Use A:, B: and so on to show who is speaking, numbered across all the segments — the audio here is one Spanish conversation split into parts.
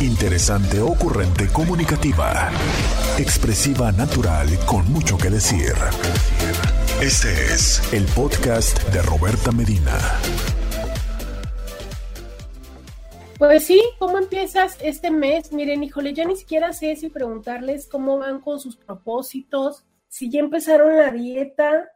A: Interesante, ocurrente, comunicativa. Expresiva, natural, con mucho que decir. Este es el podcast de Roberta Medina.
B: Pues sí, ¿cómo empiezas este mes? Miren, híjole, ya ni siquiera sé si preguntarles cómo van con sus propósitos, si ya empezaron la dieta.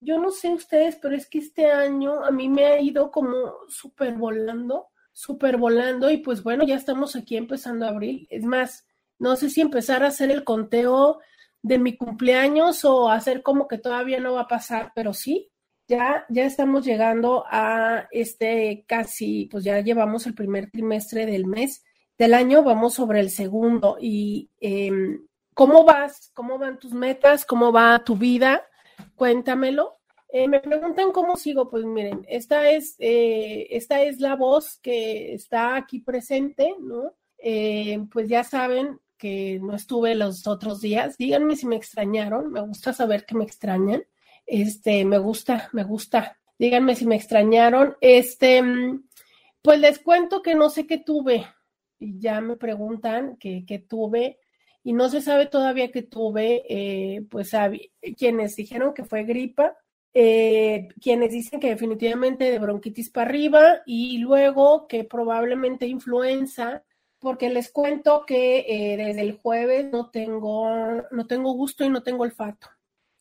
B: Yo no sé ustedes, pero es que este año a mí me ha ido como súper volando súper volando y pues bueno, ya estamos aquí empezando abril. Es más, no sé si empezar a hacer el conteo de mi cumpleaños o hacer como que todavía no va a pasar, pero sí, ya, ya estamos llegando a este casi, pues ya llevamos el primer trimestre del mes del año, vamos sobre el segundo y em, ¿cómo vas? ¿Cómo van tus metas? ¿Cómo va tu vida? Cuéntamelo. Eh, me preguntan cómo sigo, pues miren, esta es, eh, esta es la voz que está aquí presente, ¿no? Eh, pues ya saben que no estuve los otros días. Díganme si me extrañaron, me gusta saber que me extrañan. Este, me gusta, me gusta. Díganme si me extrañaron. Este, pues les cuento que no sé qué tuve. Y ya me preguntan qué, tuve y no se sabe todavía qué tuve, pues quienes dijeron que fue gripa, eh, quienes dicen que definitivamente de bronquitis para arriba y luego que probablemente influenza, porque les cuento que eh, desde el jueves no tengo, no tengo gusto y no tengo olfato.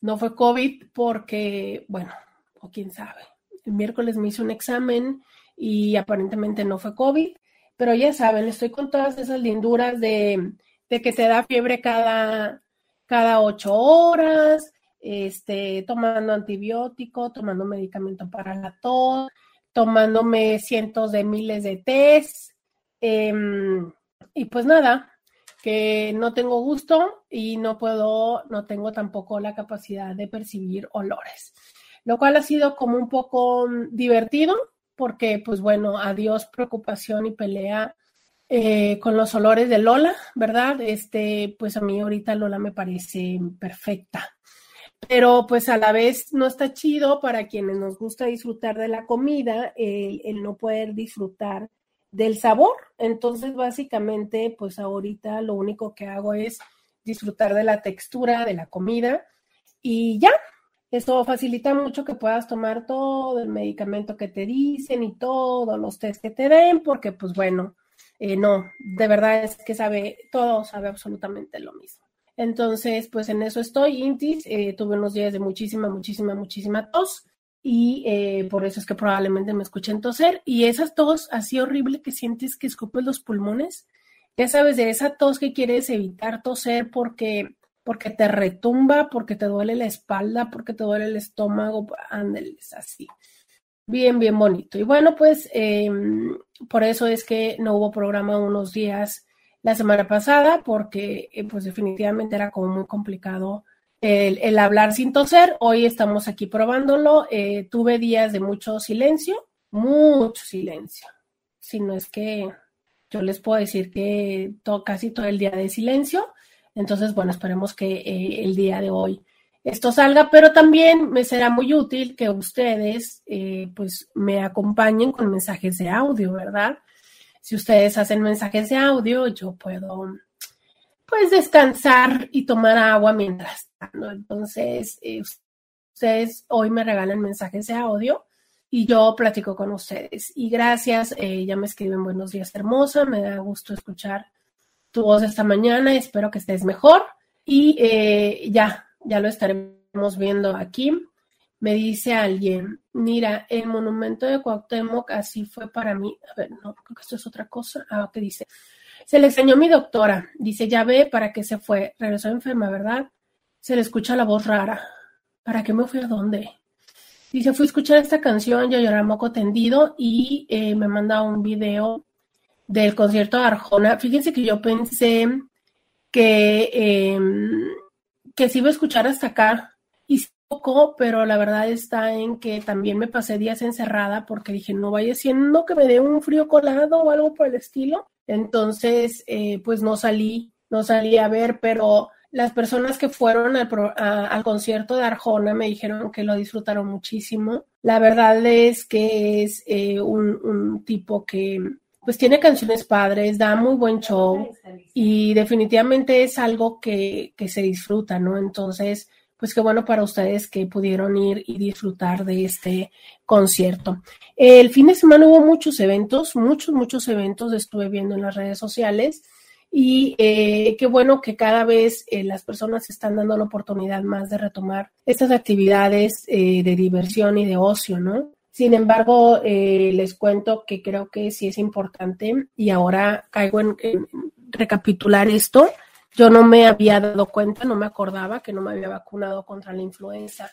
B: No fue COVID porque, bueno, o quién sabe. El miércoles me hice un examen y aparentemente no fue COVID, pero ya saben, estoy con todas esas linduras de, que te da fiebre cada, cada ocho horas, este, tomando antibiótico, tomando medicamento para la tos, tomándome cientos de miles de test. Em, y pues nada, que no tengo gusto y no puedo, no tengo tampoco la capacidad de percibir olores, lo cual ha sido como un poco divertido porque pues bueno, adiós preocupación y pelea eh, con los olores de Lola, ¿verdad? Este, pues a mí ahorita Lola me parece perfecta pero pues a la vez no está chido para quienes nos gusta disfrutar de la comida, el, no poder disfrutar del sabor. Entonces, básicamente, pues ahorita lo único que hago es disfrutar de la textura de la comida y ya. Eso facilita mucho que puedas tomar todo el medicamento que te dicen y todos los test que te den, porque pues bueno, eh, no, de verdad es que sabe, todo sabe absolutamente lo mismo. Entonces, pues en eso estoy, Intis. Eh, tuve unos días de muchísima, muchísima, muchísima tos y eh, por eso es que probablemente me escuchen toser. Y esa tos así horrible que sientes que escupes los pulmones, ya sabes, de esa tos que quieres evitar toser porque, porque te retumba, porque te duele la espalda, porque te duele el estómago, ándeles así. Bien, bien bonito. Y bueno, pues em, por eso es que no hubo programa unos días la semana pasada porque eh, pues definitivamente era como muy complicado el, hablar sin toser. Hoy estamos aquí probándolo. Eh, tuve días de mucho silencio, mucho silencio. Si no es que yo les puedo decir que casi todo el día de silencio. Entonces, bueno, esperemos que eh, el día de hoy esto salga, pero también me será muy útil que ustedes pues me acompañen con mensajes de audio, ¿verdad? Si ustedes hacen mensajes de audio, yo puedo pues descansar y tomar agua mientras tanto. Entonces, eh, ustedes hoy me regalan mensajes de audio y yo platico con ustedes. Y gracias, eh, ya me escriben buenos días hermosa, me da gusto escuchar tu voz esta mañana, espero que estés mejor y eh, ya, ya lo estaremos viendo aquí. Me dice alguien, mira, el monumento de Cuauhtémoc así fue para mí. A ver, no, creo que esto es otra cosa. Ah, ¿qué dice? Se le extrañó mi doctora. Dice, ya ve para qué se fue. Regresó enferma, ¿verdad? Se le escucha la voz rara. ¿Para qué me fui a dónde? Dice, fui a escuchar esta canción, yo lloraba moco tendido y eh, me manda un video del concierto de Arjona. Fíjense que yo pensé que, em, que se iba a escuchar hasta acá pero la verdad está en que también me pasé días encerrada porque dije, no vaya siendo que me dé un frío colado o algo por el estilo. Entonces, eh, pues no salí, no salí a ver, pero las personas que fueron al, concierto de Arjona me dijeron que lo disfrutaron muchísimo. La verdad es que es eh, un, tipo que, pues tiene canciones padres, da muy buen show y definitivamente es algo que se disfruta, ¿no? Entonces, pues qué bueno para ustedes que pudieron ir y disfrutar de este concierto. El fin de semana hubo muchos eventos, muchos, muchos eventos estuve viendo en las redes sociales y eh, qué bueno que cada vez eh, las personas están dando la oportunidad más de retomar estas actividades eh, de diversión y de ocio, ¿no? Sin embargo, les cuento que creo que sí es importante y ahora caigo en recapitular esto yo no me había dado cuenta, no me acordaba que no me había vacunado contra la influenza.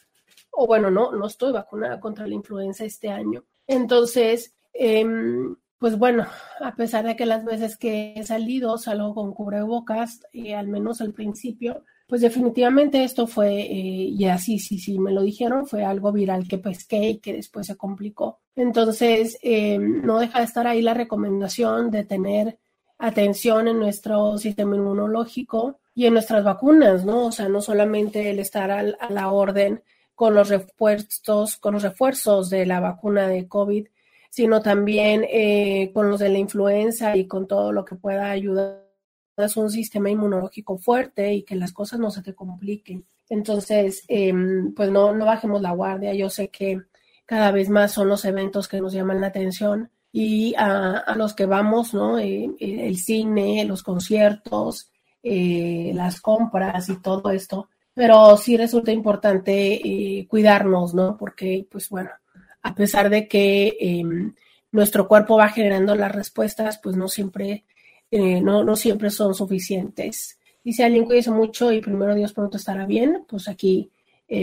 B: O bueno, no, no estoy vacunada contra la influenza este año. Entonces, em, pues bueno, a pesar de que las veces que he salido salgo con cubrebocas, eh, al menos al principio, pues definitivamente esto fue, eh, y así, sí, sí, me lo dijeron, fue algo viral que pesqué y que después se complicó. Entonces, em, no deja de estar ahí la recomendación de tener atención en nuestro sistema inmunológico y en nuestras vacunas, ¿no? O sea, no solamente el estar a la orden con los refuerzos, con los refuerzos de la vacuna de COVID, sino también eh, con los de la influenza y con todo lo que pueda ayudar a un sistema inmunológico fuerte y que las cosas no se te compliquen. Entonces, em, pues no, no bajemos la guardia. Yo sé que cada vez más son los eventos que nos llaman la atención y a, los que vamos, ¿no? Eh, eh, el cine, los conciertos, eh, las compras y todo esto. Pero sí resulta importante cuidarnos, ¿no? Porque, pues bueno, a pesar de que em, nuestro cuerpo va generando las respuestas, pues no siempre, no, no siempre son suficientes. Y si alguien cuídese mucho y primero Dios pronto estará bien, pues aquí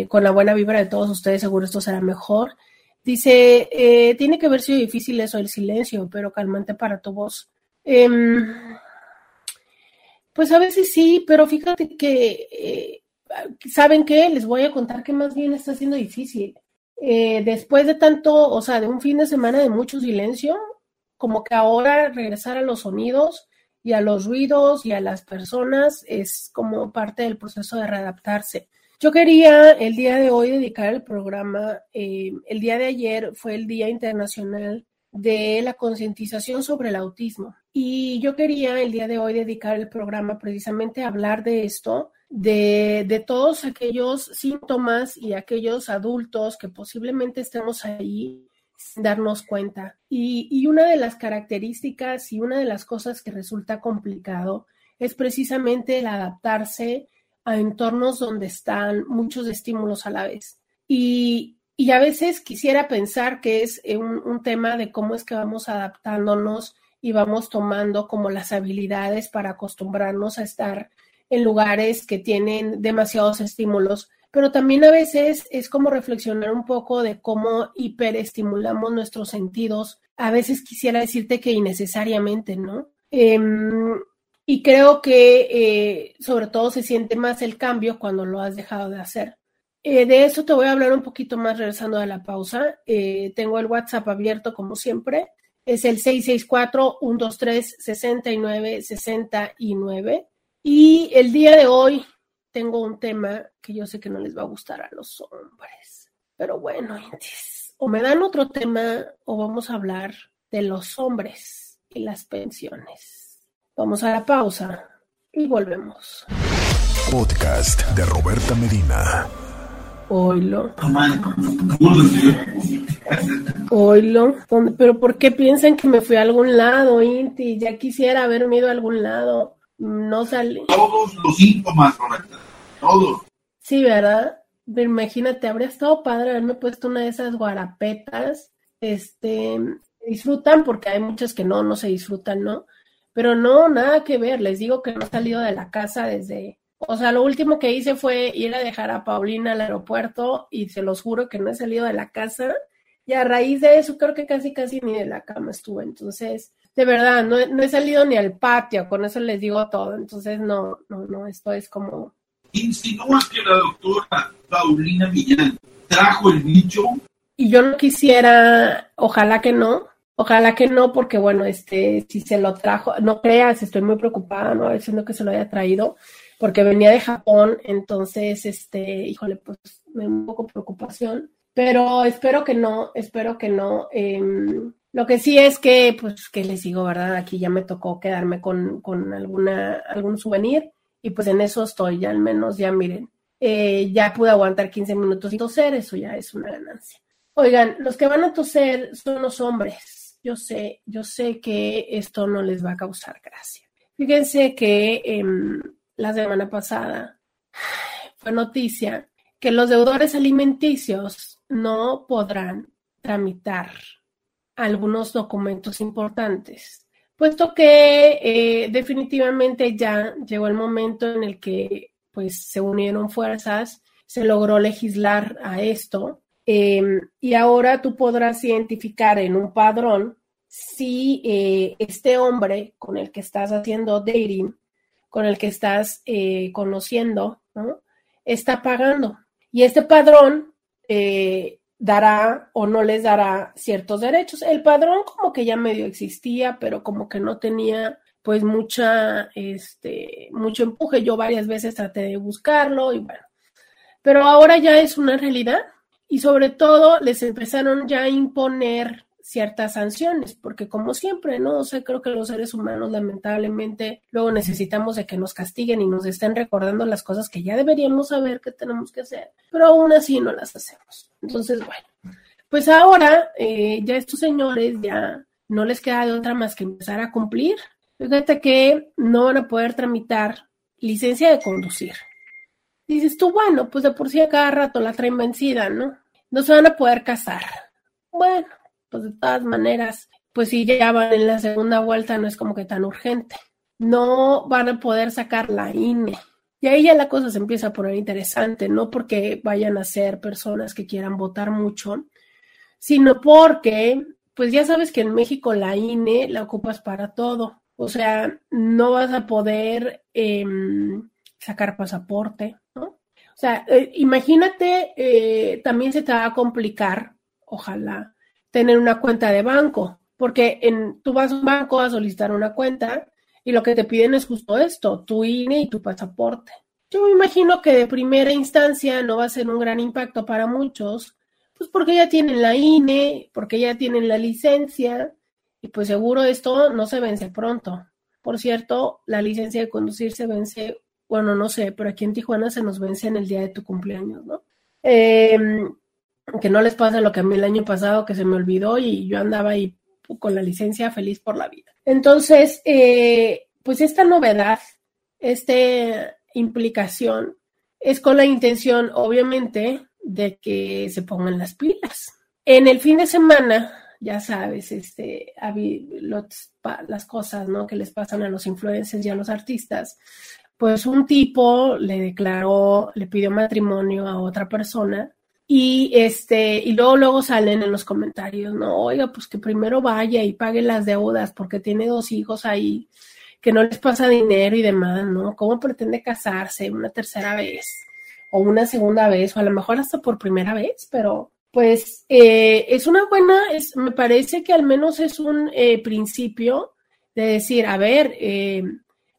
B: con la buena vibra de todos ustedes seguro esto será mejor Dice, eh, tiene que haber sido difícil eso, el silencio, pero calmante para tu voz. Em, pues a veces sí, pero fíjate que, eh, ¿saben qué? Les voy a contar que más bien está siendo difícil. Eh, después de tanto, o sea, de un fin de semana de mucho silencio, como que ahora regresar a los sonidos y a los ruidos y a las personas es como parte del proceso de readaptarse. Yo quería el día de hoy dedicar el programa, eh, el día de ayer fue el Día Internacional de la concientización sobre el autismo y yo quería el día de hoy dedicar el programa precisamente a hablar de esto, de, todos aquellos síntomas y aquellos adultos que posiblemente estemos ahí sin darnos cuenta. Y una de las características y una de las cosas que resulta complicado es precisamente el adaptarse a entornos donde están muchos estímulos a la vez. Y, a veces quisiera pensar que es eh, un, un, tema de cómo es que vamos adaptándonos y vamos tomando como las habilidades para acostumbrarnos a estar en lugares que tienen demasiados estímulos, pero también a veces es como reflexionar un poco de cómo hiperestimulamos nuestros sentidos. A veces quisiera decirte que innecesariamente, ¿no? Em, y creo que eh, sobre todo se siente más el cambio cuando lo has dejado de hacer. Eh, de eso te voy a hablar un poquito más regresando a la pausa. Eh, tengo el WhatsApp abierto como siempre. Es el 664-123-6969. Y el día de hoy tengo un tema que yo sé que no les va a gustar a los hombres. Pero bueno, o me dan otro tema o vamos a hablar de los hombres y las pensiones. Vamos a la pausa y volvemos.
A: Podcast de Roberta Medina.
B: Oilo. Oilo. Pero ¿por qué piensan que me fui a algún lado, Inti? Ya quisiera haberme ido a algún lado. No salí.
C: Todos los síntomas, Roberta. Todos.
B: Sí, ¿verdad? Pero imagínate, habría estado padre haberme puesto una de esas guarapetas. Este, disfrutan porque hay muchos que no, no se disfrutan, ¿no? Pero no, nada que ver. Les digo que no he salido de la casa desde. O sea, lo último que hice fue ir a dejar a Paulina al aeropuerto y se los juro que no he salido de la casa. Y a raíz de eso, creo que casi, casi ni de la cama estuve. Entonces, de verdad, no, no he salido ni al patio. Con eso les digo todo. Entonces, no, no, no, esto es como.
C: ¿Insinúas que la doctora Paulina Millán trajo el bicho?
B: Y yo no quisiera, ojalá que no, Ojalá que no, porque bueno, este, si se lo trajo, no creas, estoy muy preocupada, no diciendo que se lo haya traído, porque venía de Japón, entonces, este, híjole, pues me un poco preocupación, pero espero que no, espero que no. Em, Lo que sí es que, pues, que les digo, ¿verdad? Aquí ya me tocó quedarme con, con alguna, algún souvenir y pues en eso estoy, ya al menos, ya miren, eh, ya pude aguantar 15 minutos y toser, eso ya es una ganancia. Oigan, los que van a toser son los hombres. Yo sé, yo sé que esto no les va a causar gracia. Fíjense que em, la semana pasada fue noticia que los deudores alimenticios no podrán tramitar algunos documentos importantes, puesto que eh, definitivamente ya llegó el momento en el que pues se unieron fuerzas, se logró legislar a esto em, y ahora tú podrás identificar en un padrón si eh, este hombre con el que estás haciendo dating, con el que estás eh, conociendo, está pagando. Y este padrón eh, dará o no les dará ciertos derechos. El padrón como que ya medio existía, pero como que no tenía pues mucha, este, mucho empuje. Yo varias veces traté de buscarlo y bueno, pero ahora ya es una realidad y sobre todo les empezaron ya a imponer ciertas sanciones, porque como siempre, ¿no? O creo que los seres humanos lamentablemente luego necesitamos de que nos castiguen y nos estén recordando las cosas que ya deberíamos saber que tenemos que hacer, pero aún así no las hacemos. Entonces, bueno, pues ahora eh, ya estos señores ya no les queda de otra más que empezar a cumplir. Fíjate que no van a poder tramitar licencia de conducir. Dices tú, bueno, pues de por sí a cada rato la traen vencida, ¿no? No se van a poder casar. Bueno, pues de todas maneras, pues si ya van en la segunda vuelta no es como que tan urgente. No van a poder sacar la INE. Y ahí ya la cosa se empieza a poner interesante, no porque vayan a ser personas que quieran votar mucho, sino porque, pues ya sabes que en México la INE la ocupas para todo. O sea, no vas a poder em, sacar pasaporte. O sea, eh, imagínate, eh, también se te va a complicar, ojalá, tener una cuenta de banco, porque en, tú vas a un banco a solicitar una cuenta y lo que te piden es justo esto, tu INE y tu pasaporte. Yo me imagino que de primera instancia no va a ser un gran impacto para muchos, pues porque ya tienen la INE, porque ya tienen la licencia y pues seguro esto no se vence pronto. Por cierto, la licencia de conducir se vence, bueno, no sé, pero aquí en Tijuana se nos vence en el día de tu cumpleaños, ¿no? Eh, que no les pase lo que a mí el año pasado que se me olvidó y yo andaba ahí con la licencia feliz por la vida. Entonces, eh, pues esta novedad, esta implicación es con la intención, obviamente, de que se pongan las pilas. En el fin de semana, ya sabes, este, las cosas ¿no? que les pasan a los influencers y a los artistas, pues un tipo le declaró, le pidió matrimonio a otra persona y este, y luego, luego salen en los comentarios, no, oiga, pues que primero vaya y pague las deudas porque tiene dos hijos ahí, que no les pasa dinero y demás, ¿no? ¿Cómo pretende casarse una tercera vez? O una segunda vez, o a lo mejor hasta por primera vez, pero pues eh, es una buena, es, me parece que al menos es un eh, principio de decir, a ver, eh,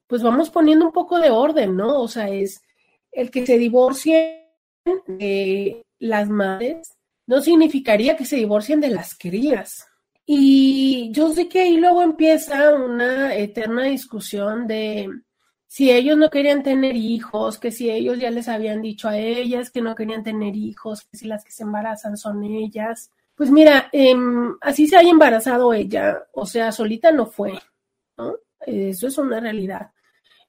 B: pues vamos poniendo un poco de orden, ¿no? O sea, es el que se divorcie las madres, no significaría que se divorcien de las crías. Y yo sé que ahí luego empieza una eterna discusión de si ellos no querían tener hijos, que si ellos ya les habían dicho a ellas que no querían tener hijos, que si las que se embarazan son ellas. Pues mira, em, así se haya embarazado ella, o sea, solita no fue, ¿no? Eso es una realidad.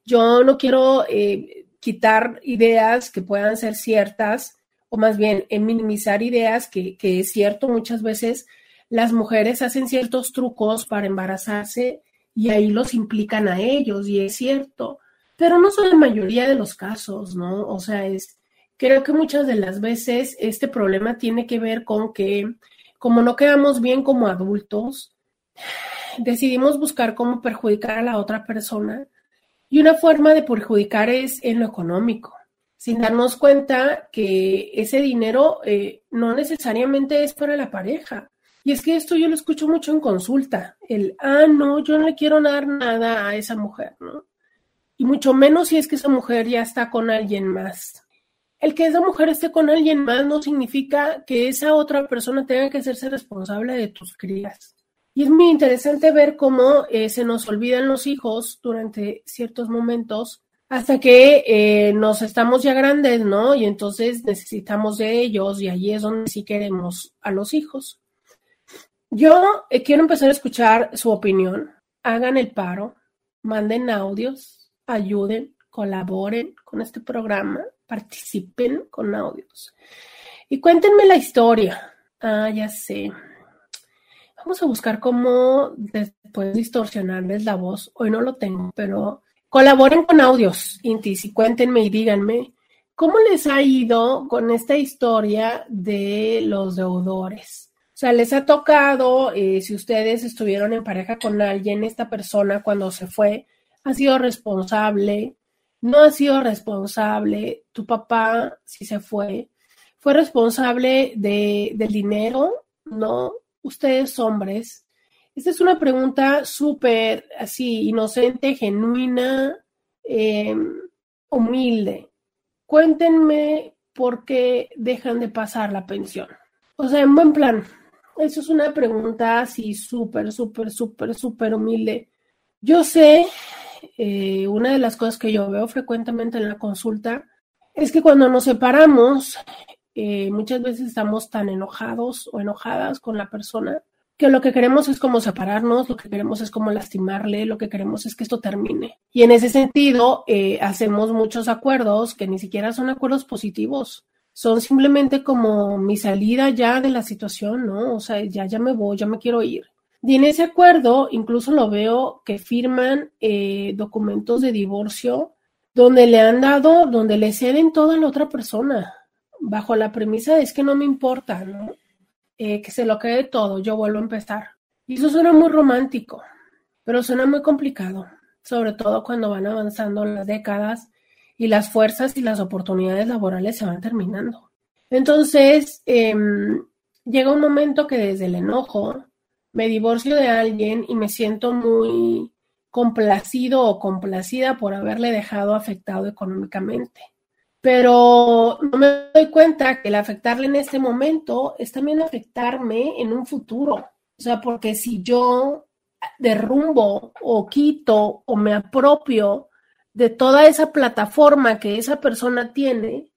B: Yo no quiero eh, quitar ideas que puedan ser ciertas, o más bien en minimizar ideas que, que es cierto, muchas veces las mujeres hacen ciertos trucos para embarazarse y ahí los implican a ellos, y es cierto, pero no son la mayoría de los casos, ¿no? O sea, es, creo que muchas de las veces este problema tiene que ver con que como no quedamos bien como adultos, decidimos buscar cómo perjudicar a la otra persona y una forma de perjudicar es en lo económico sin darnos cuenta que ese dinero eh, no necesariamente es para la pareja. Y es que esto yo lo escucho mucho en consulta, el, ah, no, yo no le quiero dar nada a esa mujer, ¿no? Y mucho menos si es que esa mujer ya está con alguien más. El que esa mujer esté con alguien más no significa que esa otra persona tenga que hacerse responsable de tus crías. Y es muy interesante ver cómo eh, se nos olvidan los hijos durante ciertos momentos hasta que eh, nos estamos ya grandes, ¿no? Y entonces necesitamos de ellos y allí es donde sí queremos a los hijos. Yo eh, quiero empezar a escuchar su opinión. Hagan el paro, manden audios, ayuden, colaboren con este programa, participen con audios. Y cuéntenme la historia. Ah, ya sé. Vamos a buscar cómo después distorsionarles la voz. Hoy no lo tengo, pero colaboren con audios, Intis, y cuéntenme y díganme cómo les ha ido con esta historia de los deudores. O sea, les ha tocado, eh, si ustedes estuvieron en pareja con alguien, esta persona cuando se fue ha sido responsable, no ha sido responsable, tu papá, si se fue, fue responsable de, del dinero, ¿no? Ustedes hombres. Esta es una pregunta súper así, inocente, genuina, em, humilde. Cuéntenme por qué dejan de pasar la pensión. O sea, en buen plan. Eso es una pregunta así súper, súper, súper, súper humilde. Yo sé, eh, una de las cosas que yo veo frecuentemente en la consulta es que cuando nos separamos, eh, muchas veces estamos tan enojados o enojadas con la persona que lo que queremos es como separarnos, lo que queremos es como lastimarle, lo que queremos es que esto termine. Y en ese sentido, eh, hacemos muchos acuerdos que ni siquiera son acuerdos positivos, son simplemente como mi salida ya de la situación, ¿no? O sea, ya, ya me voy, ya me quiero ir. Y en ese acuerdo, incluso lo veo que firman eh, documentos de divorcio donde le han dado, donde le ceden todo a la otra persona bajo la premisa de es que no me importa, ¿no? Eh, que se lo quede todo, yo vuelvo a empezar. Y eso suena muy romántico, pero suena muy complicado, sobre todo cuando van avanzando las décadas y las fuerzas y las oportunidades laborales se van terminando. Entonces, em, llega un momento que desde el enojo me divorcio de alguien y me siento muy complacido o complacida por haberle dejado afectado económicamente pero no me doy cuenta que el afectarle en este momento es también afectarme en un futuro. O sea, porque si yo derrumbo o quito o me apropio de toda esa plataforma que esa persona tiene,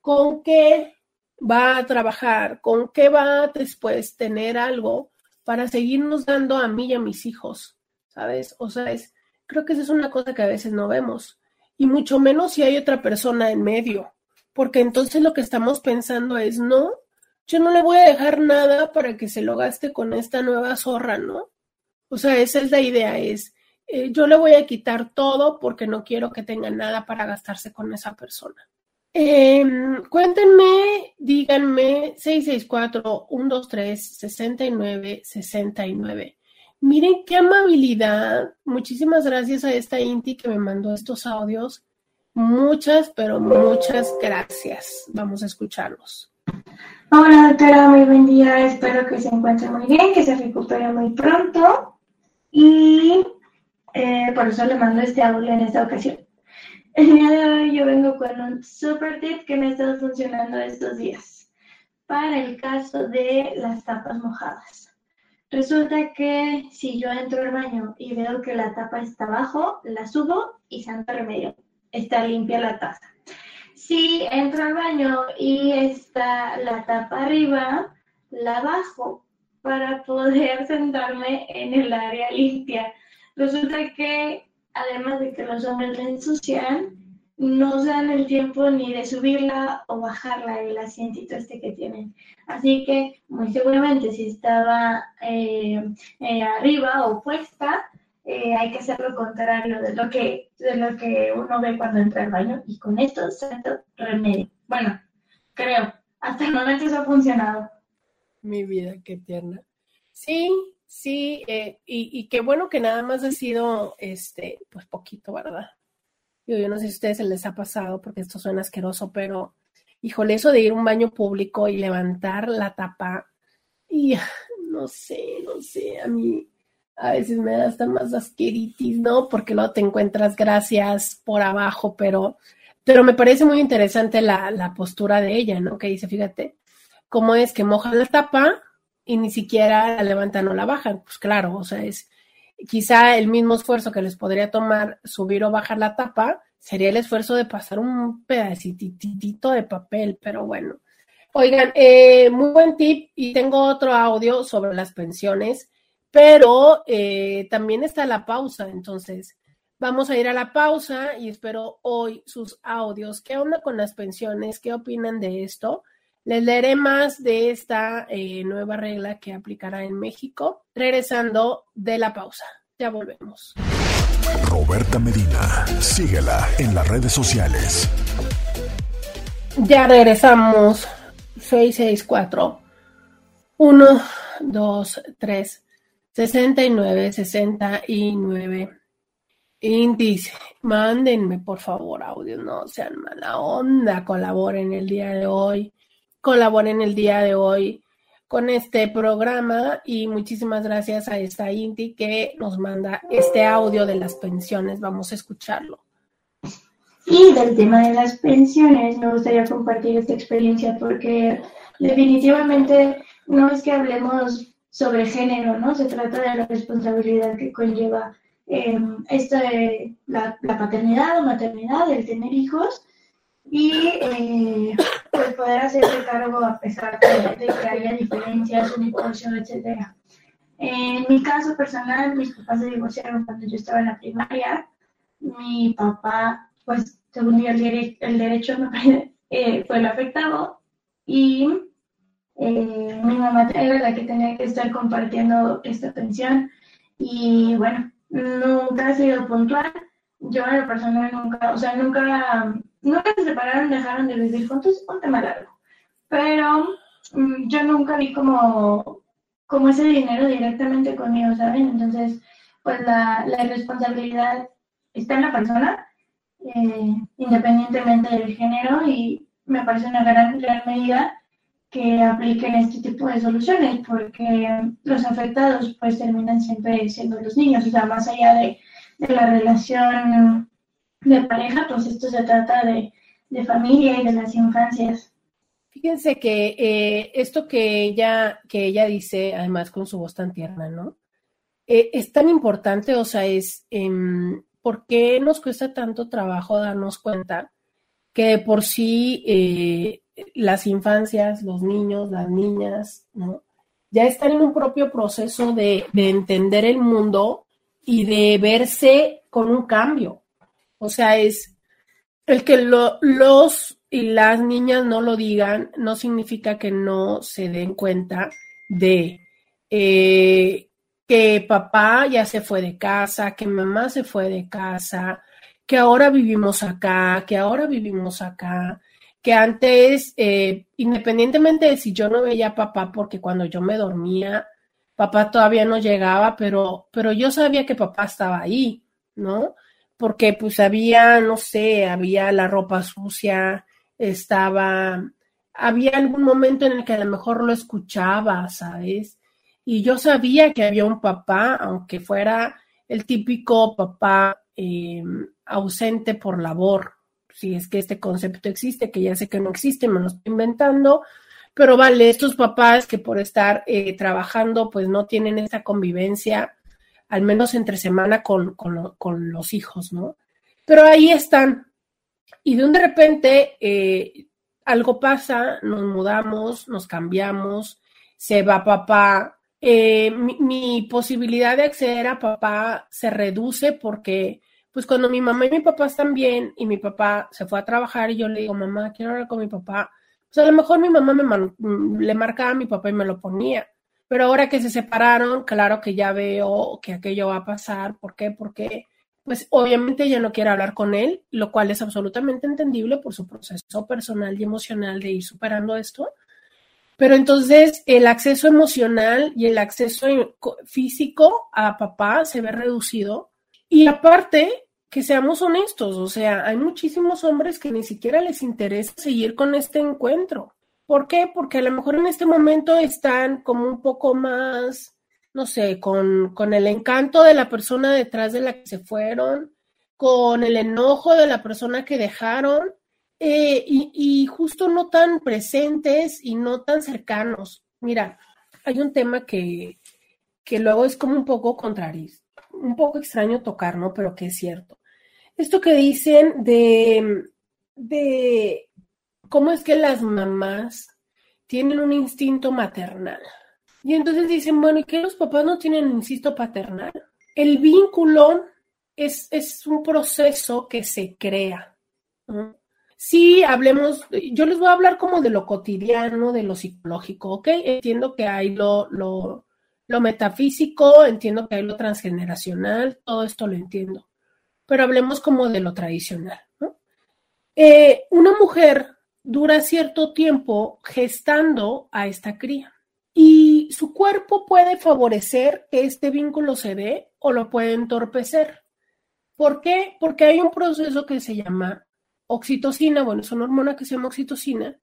B: ¿con qué va a trabajar? ¿Con qué va a después tener algo para seguirnos dando a mí y a mis hijos? ¿Sabes? O sea, es, creo que esa es una cosa que a veces no vemos y mucho menos si hay otra persona en medio, porque entonces lo que estamos pensando es, no, yo no le voy a dejar nada para que se lo gaste con esta nueva zorra, ¿no? O sea, esa es la idea, es, eh, yo le voy a quitar todo porque no quiero que tenga nada para gastarse con esa persona. Em, cuéntenme, díganme 664-123-6969. Miren qué amabilidad. Muchísimas gracias a esta Inti que me mandó estos audios. Muchas, pero muchas gracias. Vamos a escucharlos.
D: Hola doctora, muy buen día. Espero que se encuentre muy bien, que se recupere muy pronto. Y eh, por eso le mando este audio en esta ocasión. El día de hoy yo vengo con un super tip que me ha estado funcionando estos días para el caso de las tapas mojadas. Resulta que si yo entro al baño y veo que la tapa está abajo, la subo y santo remedio, está limpia la taza. Si entro al baño y está la tapa arriba, la bajo para poder sentarme en el área limpia. Resulta que además de que los hombres la ensucian, no se dan el tiempo ni de subirla o bajarla el asientito este que tienen. Así que muy seguramente si estaba eh, eh, arriba o puesta, eh, hay que hacer lo contrario de lo que de lo que uno ve cuando entra al baño y con esto santo remedio. Bueno, creo, hasta el momento eso ha funcionado.
B: Mi vida, qué tierna. Sí, sí, y, y qué bueno que nada más ha sido, este, pues poquito, ¿verdad? Yo, no sé si a ustedes se les ha pasado, porque esto suena asqueroso, pero híjole, eso de ir a un baño público y levantar la tapa, y no sé, no sé, a mí a veces me da hasta más asqueritis, ¿no? Porque luego te encuentras gracias por abajo, pero, pero me parece muy interesante la, la postura de ella, ¿no? Que dice, fíjate, cómo es que moja la tapa y ni siquiera la levantan o la bajan. Pues claro, o sea, es quizá el mismo esfuerzo que les podría tomar subir o bajar la tapa, sería el esfuerzo de pasar un pedacitito de papel, pero bueno. Oigan, eh, muy buen tip y tengo otro audio sobre las pensiones, pero eh, también está la pausa, entonces vamos a ir a la pausa y espero hoy sus audios. ¿Qué onda con las pensiones? ¿Qué opinan de esto? Les leeré más de esta eh, nueva regla que aplicará en México, regresando de la pausa. Ya volvemos.
A: Roberta Medina, síguela en las redes sociales.
B: Ya regresamos. 664 1, 2, 3, 69, 69. Índice, mándenme por favor audio, no sean mala onda, colaboren el día de hoy colaboren el día de hoy con este programa y muchísimas gracias a esta Inti que nos manda este audio de las pensiones. Vamos a escucharlo.
D: Y del tema de las pensiones, me gustaría compartir esta experiencia porque definitivamente no es que hablemos sobre género, ¿no? Se trata de la responsabilidad que conlleva eh, esta, la, la paternidad o maternidad, el tener hijos y eh, pues poder hacerse cargo a pesar de, que haya diferencias, divorcio, etc. En mi caso personal, mis papás se divorciaron cuando yo estaba en la primaria. Mi papá, pues según yo, el, el derecho eh, fue el afectado y eh, mi mamá era la que tenía que estar compartiendo esta pensión y bueno, nunca ha sido puntual. Yo en lo personal nunca, o sea, nunca nunca se separaron, dejaron de vivir juntos, un tema largo. Pero mm, yo nunca vi como, como ese dinero directamente conmigo, ¿saben? Entonces, pues la, la responsabilidad está en la persona, eh, independientemente del género, y me parece una gran, gran medida que apliquen este tipo de soluciones, porque los afectados pues terminan siempre siendo los niños, o sea, más allá de, de la relación de pareja, pues esto se trata de, familia y de las infancias.
B: Fíjense que eh, esto que ella, que ella dice, además con su voz tan tierna, ¿no? Eh, es tan importante, o sea, es em, por qué nos cuesta tanto trabajo darnos cuenta que por sí eh, las infancias, los niños, las niñas, ¿no? Ya están en un propio proceso de, de entender el mundo y de verse con un cambio. O sea, es el que los y las niñas no lo digan, no significa que no se den cuenta de eh, que papá ya se fue de casa, que mamá se fue de casa, que ahora vivimos acá, que ahora vivimos acá, que antes, eh, independientemente de si yo no veía a papá, porque cuando yo me dormía, papá todavía no llegaba, pero, pero yo sabía que papá estaba ahí, ¿no? Porque pues había, no sé, había la ropa sucia, estaba, había algún momento en el que a lo mejor lo escuchaba, ¿sabes? Y yo sabía que había un papá, aunque fuera el típico papá em, ausente por labor, si es que este concepto existe, que ya sé que no existe, me lo estoy inventando, pero vale, estos papás que por estar eh, trabajando pues no tienen esa convivencia al menos entre semana con, con, los hijos, ¿no? Pero ahí están. Y de un de repente eh, algo pasa, nos mudamos, nos cambiamos, se va papá. Eh, mi, posibilidad de acceder a papá se reduce porque, pues cuando mi mamá y mi papá están bien y mi papá se fue a trabajar y yo le digo, mamá, quiero hablar con mi papá, pues a lo mejor mi mamá me le marcaba a mi papá y me lo ponía. Pero ahora que se separaron, claro que ya veo que aquello va a pasar. ¿Por qué? Porque, pues obviamente ella no quiere hablar con él, lo cual es absolutamente entendible por su proceso personal y emocional de ir superando esto. Pero entonces el acceso emocional y el acceso físico a papá se ve reducido. Y aparte, que seamos honestos, o sea, hay muchísimos hombres que ni siquiera les interesa seguir con este encuentro. ¿Por qué? Porque a lo mejor en este momento están como un poco más, no sé, con, con el encanto de la persona detrás de la que se fueron, con el enojo de la persona que dejaron, eh, y, justo no tan presentes y no tan cercanos. Mira, hay un tema que, que luego es como un poco contrario, un poco extraño tocar, ¿no? Pero que es cierto. Esto que dicen de, de cómo es que las mamás tienen un instinto maternal. Y entonces dicen, bueno, ¿y qué los papás no tienen un instinto paternal? El vínculo es, es un proceso que se crea. Sí, hablemos, yo les voy a hablar como de lo cotidiano, de lo psicológico, ¿ok? Entiendo que hay lo, lo, lo metafísico, entiendo que hay lo transgeneracional, todo esto lo entiendo, pero hablemos como de lo tradicional. ¿no? Eh, una mujer dura cierto tiempo gestando a esta cría y su cuerpo puede favorecer que este vínculo se dé o lo puede entorpecer. ¿Por qué? Porque hay un proceso que se llama oxitocina, bueno, es una hormona que se llama oxitocina,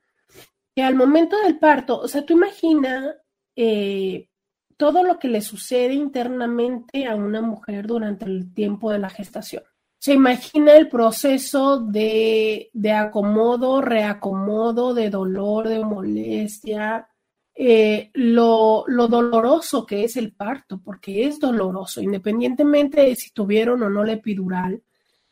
B: que al momento del parto, o sea, tú imagina eh, todo lo que le sucede internamente a una mujer durante el tiempo de la gestación. Se imagina el proceso de, acomodo, reacomodo, de dolor, de molestia, eh, lo, lo, doloroso que es el parto, porque es doloroso, independientemente de si tuvieron o no la epidural.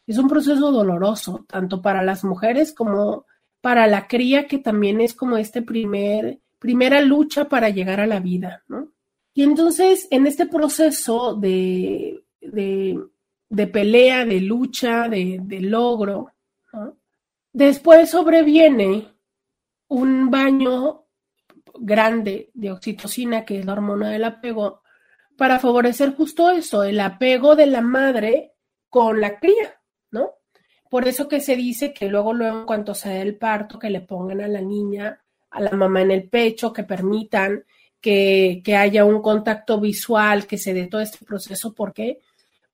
B: Es un proceso doloroso, tanto para las mujeres como para la cría, que también es como este primer, primera lucha para llegar a la vida, ¿no? Y entonces, en este proceso de, de, pelea, de lucha, de, logro, después sobreviene un baño grande de oxitocina, que es la hormona del apego, para favorecer justo eso, el apego de la madre con la cría, ¿no? Por eso que se dice que luego, luego, en cuanto se dé el parto, que le pongan a la niña, a la mamá en el pecho, que permitan que, haya un contacto visual, que se dé todo este proceso. ¿Por qué?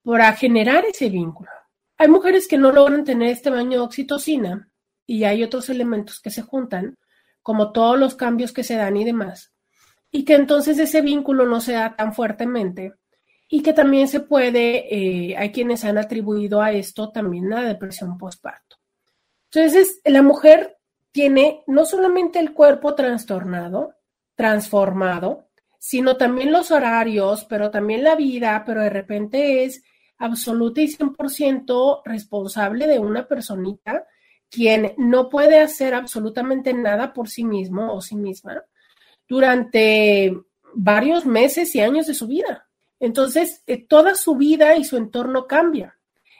B: Para generar ese vínculo. Hay mujeres que no logran tener este baño de oxitocina y hay otros elementos que se juntan, como todos los cambios que se dan y demás, y que entonces ese vínculo no se da tan fuertemente y que también se puede, eh, hay quienes han atribuido a esto también la depresión postparto. Entonces, la mujer tiene no solamente el cuerpo trastornado, transformado, sino también los horarios, pero también la vida, pero de repente es absoluta y 100% responsable de una personita quien no puede hacer absolutamente nada por sí mismo o sí misma durante varios meses y años de su vida. Entonces, eh, toda su vida y su entorno cambia.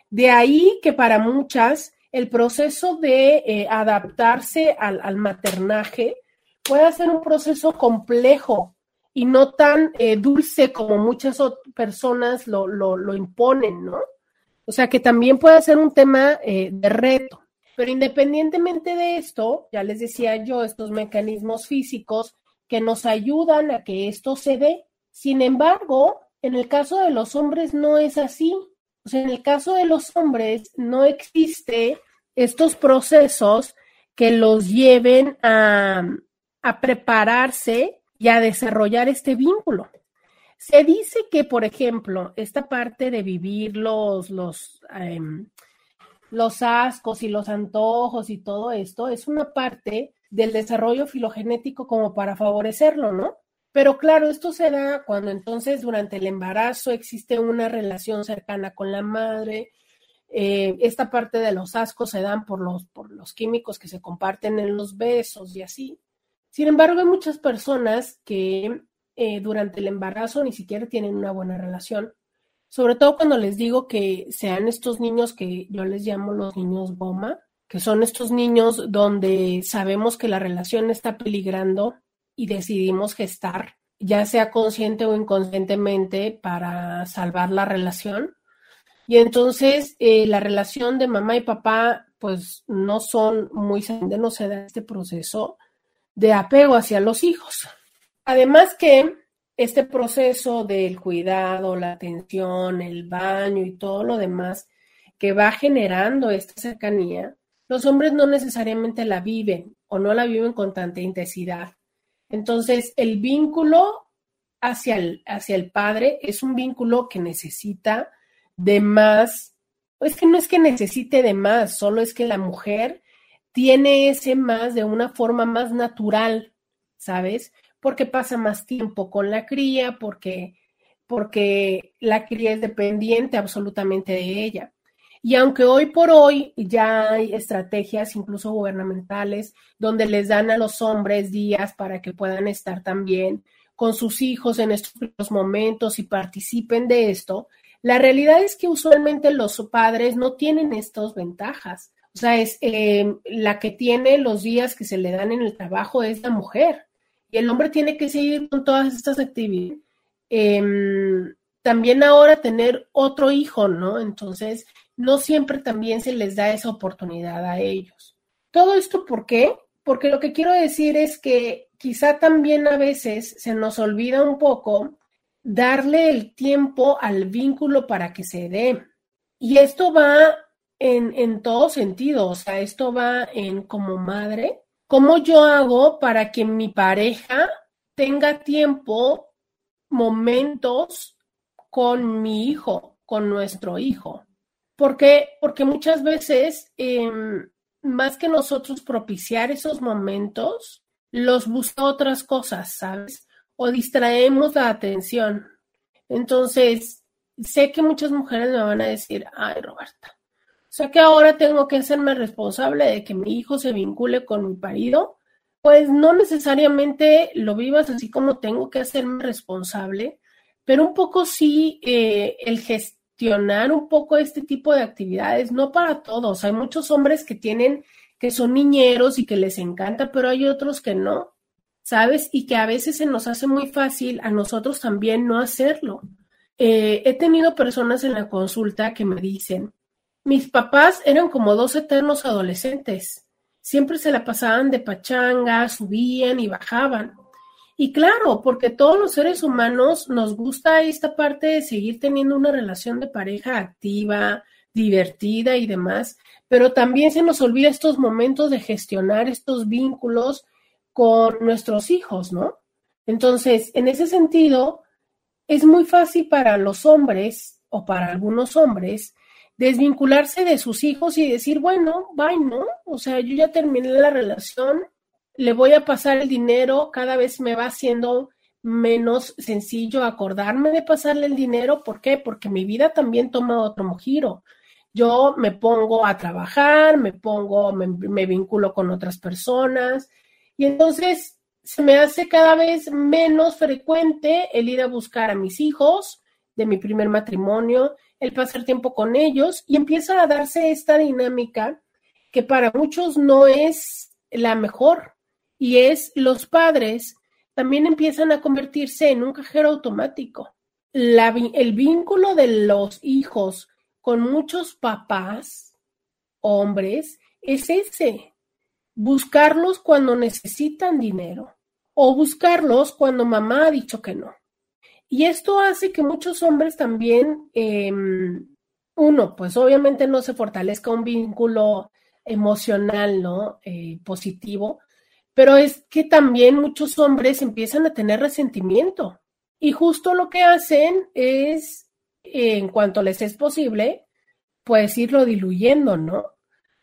B: De ahí que para muchas el proceso de eh, adaptarse al, al maternaje puede ser un proceso complejo y no tan eh, dulce como muchas personas lo, lo, imponen, ¿no? O sea, que también puede ser un tema eh, de reto. Pero independientemente de esto, ya les decía yo, estos mecanismos físicos que nos ayudan a que esto se dé. Sin embargo, en el caso de los hombres no es así. O sea, en el caso de los hombres no existe estos procesos que los lleven a, a prepararse y a desarrollar este vínculo. Se dice que, por ejemplo, esta parte de vivir los, los, em, los ascos y los antojos y todo esto es una parte del desarrollo filogenético como para favorecerlo, ¿no? Pero claro, esto se da cuando entonces durante el embarazo existe una relación cercana con la madre. Eh, esta parte de los ascos se dan por los, por los químicos que se comparten en los besos y así. Sin embargo, hay muchas personas que eh, durante el embarazo ni siquiera tienen una buena relación. Sobre todo cuando les digo que sean estos niños que yo les llamo los niños goma, que son estos niños donde sabemos que la relación está peligrando y decidimos gestar, ya sea consciente o inconscientemente, para salvar la relación. Y entonces eh, la relación de mamá y papá, pues no son muy no se da este proceso de apego hacia los hijos. Además que este proceso del cuidado, la atención, el baño y todo lo demás que va generando esta cercanía, los hombres no necesariamente la viven o no la viven con tanta intensidad. Entonces, el vínculo hacia el, hacia el padre es un vínculo que necesita de más, es que no es que necesite de más, solo es que la mujer tiene ese más de una forma más natural, ¿sabes? porque pasa más tiempo con la cría, porque, porque la cría es dependiente absolutamente de ella. Y aunque hoy por hoy ya hay estrategias, incluso gubernamentales, donde les dan a los hombres días para que puedan estar también con sus hijos en estos momentos y participen de esto, la realidad es que usualmente los padres no tienen estas ventajas. O sea, es eh, la que tiene los días que se le dan en el trabajo es la mujer. Y el hombre tiene que seguir con todas estas actividades. Em, también ahora tener otro hijo, ¿no? Entonces, no siempre también se les da esa oportunidad a ellos. Todo esto, ¿por qué? Porque lo que quiero decir es que quizá también a veces se nos olvida un poco darle el tiempo al vínculo para que se dé. Y esto va en, en todo sentido, o sea, esto va en como madre, ¿cómo yo hago para que mi pareja tenga tiempo, momentos con mi hijo, con nuestro hijo? ¿Por qué? Porque muchas veces, em, más que nosotros propiciar esos momentos, los busca otras cosas, ¿sabes? O distraemos la atención. Entonces, sé que muchas mujeres me van a decir, ay, Roberta, sea que ahora tengo que hacerme responsable de que mi hijo se vincule con mi marido, pues no necesariamente lo vivas así como tengo que hacerme responsable, pero un poco sí eh, el gestionar un poco este tipo de actividades, no para todos. Hay muchos hombres que tienen, que son niñeros y que les encanta, pero hay otros que no, ¿sabes? Y que a veces se nos hace muy fácil a nosotros también no hacerlo. Eh, he tenido personas en la consulta que me dicen, mis papás eran como dos eternos adolescentes. Siempre se la pasaban de pachanga, subían y bajaban. Y claro, porque todos los seres humanos nos gusta esta parte de seguir teniendo una relación de pareja activa, divertida y demás, pero también se nos olvida estos momentos de gestionar estos vínculos con nuestros hijos, ¿no? Entonces, en ese sentido, es muy fácil para los hombres o para algunos hombres desvincularse de sus hijos y decir, bueno, bye, ¿no? O sea, yo ya terminé la relación, le voy a pasar el dinero, cada vez me va haciendo menos sencillo acordarme de pasarle el dinero. ¿Por qué? Porque mi vida también toma otro giro. Yo me pongo a trabajar, me pongo, me, me vinculo con otras personas y entonces se me hace cada vez menos frecuente el ir a buscar a mis hijos de mi primer matrimonio, el pasar tiempo con ellos y empieza a darse esta dinámica que para muchos no es la mejor y es los padres también empiezan a convertirse en un cajero automático. el vínculo de los hijos con muchos papás, hombres, es ese, buscarlos cuando necesitan dinero o buscarlos cuando mamá ha dicho que no. Y esto hace que muchos hombres también, em, uno, pues obviamente no se fortalezca un vínculo emocional, ¿no? Eh, positivo, pero es que también muchos hombres empiezan a tener resentimiento y justo lo que hacen es, en cuanto les es posible, pues irlo diluyendo, ¿no?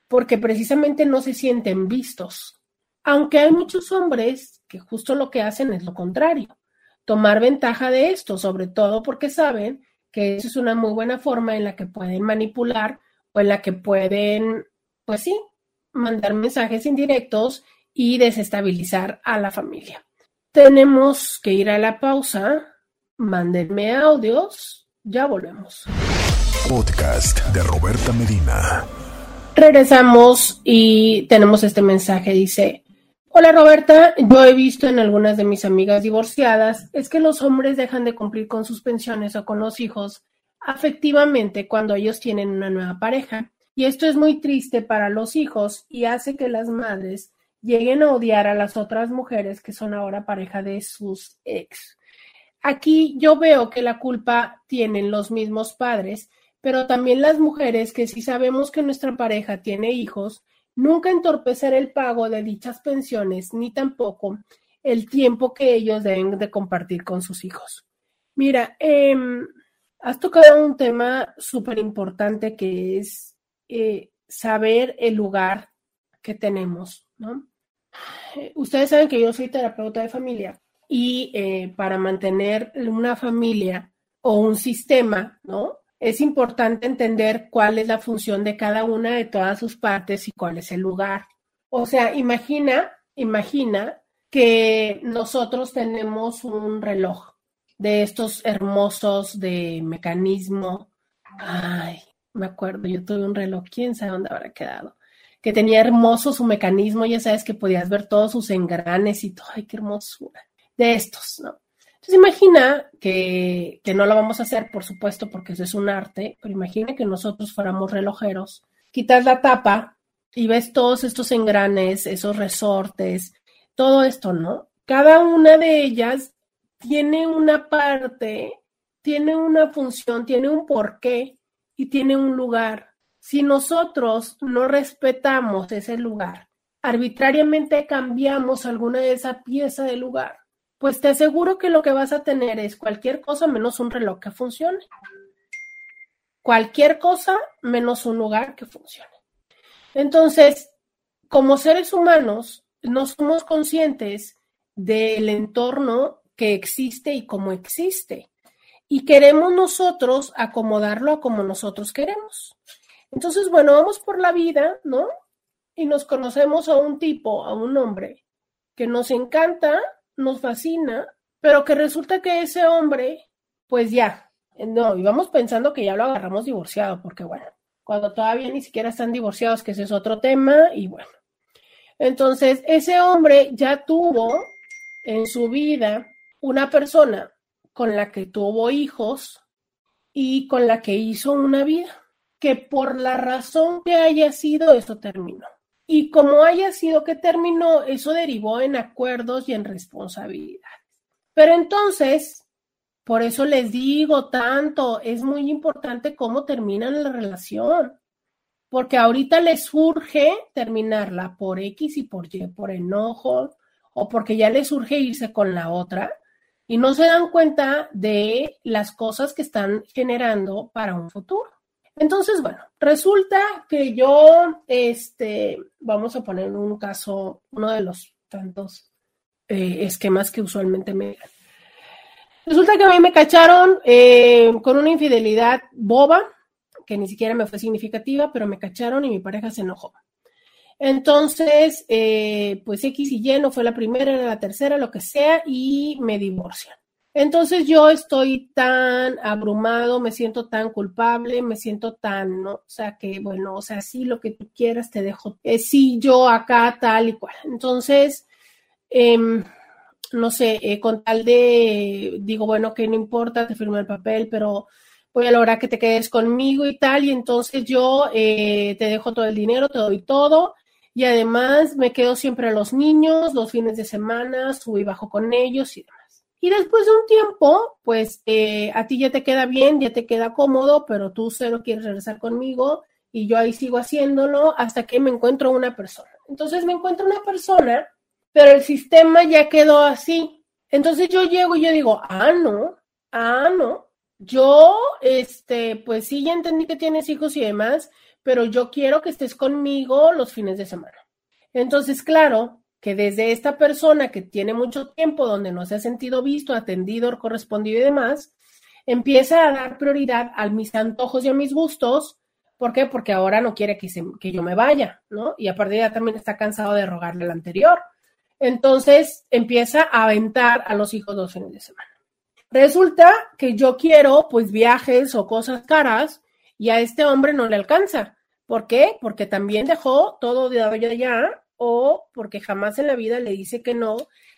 B: Porque precisamente no se sienten vistos. Aunque hay muchos hombres que justo lo que hacen es lo contrario tomar ventaja de esto, sobre todo porque saben que eso es una muy buena forma en la que pueden manipular o en la que pueden, pues sí, mandar mensajes indirectos y desestabilizar a la familia. Tenemos que ir a la pausa. Mándenme audios. Ya volvemos.
A: Podcast de Roberta Medina.
B: Regresamos y tenemos este mensaje. Dice, Hola Roberta, yo he visto en algunas de mis amigas divorciadas es que los hombres dejan de cumplir con sus pensiones o con los hijos afectivamente cuando ellos tienen una nueva pareja. Y esto es muy triste para los hijos y hace que las madres lleguen a odiar a las otras mujeres que son ahora pareja de sus ex. Aquí yo veo que la culpa tienen los mismos padres, pero también las mujeres que si sabemos que nuestra pareja tiene hijos, Nunca entorpecer el pago de dichas pensiones, ni tampoco el tiempo que ellos deben de compartir con sus hijos. Mira, em, has tocado un tema súper importante que es eh, saber el lugar que tenemos, ¿no? ustedes saben que yo soy terapeuta de familia y eh, para mantener una familia o un sistema, ¿no? Es importante entender cuál es la función de cada una de todas sus partes y cuál es el lugar. O sea, imagina, imagina que nosotros tenemos un reloj de estos hermosos de mecanismo. Ay, me acuerdo, yo tuve un reloj, quién sabe dónde habrá quedado, que tenía hermoso su mecanismo, ya sabes que podías ver todos sus engranes y todo, ay, qué hermosura, de estos, ¿no? Entonces imagina que, que no lo vamos a hacer, por supuesto, porque eso es un arte, pero imagina que nosotros fuéramos relojeros, quitas la tapa y ves todos estos engranes, esos resortes, todo esto, ¿no? Cada una de ellas tiene una parte, tiene una función, tiene un porqué y tiene un lugar. Si nosotros no respetamos ese lugar, arbitrariamente cambiamos alguna de esa pieza de lugar, pues te aseguro que lo que vas a tener es cualquier cosa menos un reloj que funcione. Cualquier cosa menos un lugar que funcione. Entonces, como seres humanos, no somos conscientes del entorno que existe y cómo existe y queremos nosotros acomodarlo a como nosotros queremos. Entonces, bueno, vamos por la vida, ¿no? Y nos conocemos a un tipo, a un hombre, que nos encanta, nos fascina, pero que resulta que ese hombre, pues ya, no, y vamos pensando que ya lo agarramos divorciado, porque bueno, cuando todavía ni siquiera están divorciados, que ese es otro tema, y bueno. Entonces, ese hombre ya tuvo en su vida una persona con la que tuvo hijos y con la que hizo una vida, que por la razón que haya sido, eso terminó. Y como haya sido que terminó, eso derivó en acuerdos y en responsabilidades. Pero entonces, por eso les digo tanto, es muy importante cómo terminan la relación, porque ahorita les surge terminarla por X y por Y, por enojo, o porque ya les surge irse con la otra, y no se dan cuenta de las cosas que están generando para un futuro. Entonces, bueno, resulta que yo, este, vamos a poner un caso, uno de los tantos eh, esquemas que usualmente me Resulta que a mí me cacharon eh, con una infidelidad boba, que ni siquiera me fue significativa, pero me cacharon y mi pareja se enojó. Entonces, eh, pues X y Y no fue la primera, era la tercera, lo que sea, y me divorcian. Entonces yo estoy tan abrumado, me siento tan culpable, me siento tan, ¿no? O sea, que bueno, o sea, sí, lo que tú quieras te dejo, eh, sí, yo acá, tal y cual. Entonces, em, no sé, eh, con tal de, digo, bueno, que no importa, te firmo el papel, pero voy a lograr que te quedes conmigo y tal, y entonces yo te dejo todo el dinero, te doy todo, y además me quedo siempre a los niños, los fines de semana, subo y bajo con ellos y demás. Y después de un tiempo, pues eh, a ti ya te queda bien, ya te queda cómodo, pero tú cero quieres regresar conmigo y yo ahí sigo haciéndolo hasta que me encuentro una persona. Entonces me encuentro una persona, pero el sistema ya quedó así. Entonces yo llego y yo digo, ah, no, ah, no. Yo, este, pues sí, ya entendí que tienes hijos y demás, pero yo quiero que estés conmigo los fines de semana. Entonces, claro, que desde esta persona que tiene mucho tiempo donde no se ha sentido visto, atendido, correspondido y demás, empieza a dar prioridad a mis antojos y a mis gustos. ¿Por qué? Porque ahora no quiere que, que yo me vaya, ¿no? Y aparte ya también está cansado de rogarle al anterior. Entonces empieza a aventar a los hijos los fines de semana. Resulta que yo quiero pues viajes o cosas caras y a este hombre no le alcanza. ¿Por qué? Porque también dejó todo de allá o porque jamás en la vida le dice que no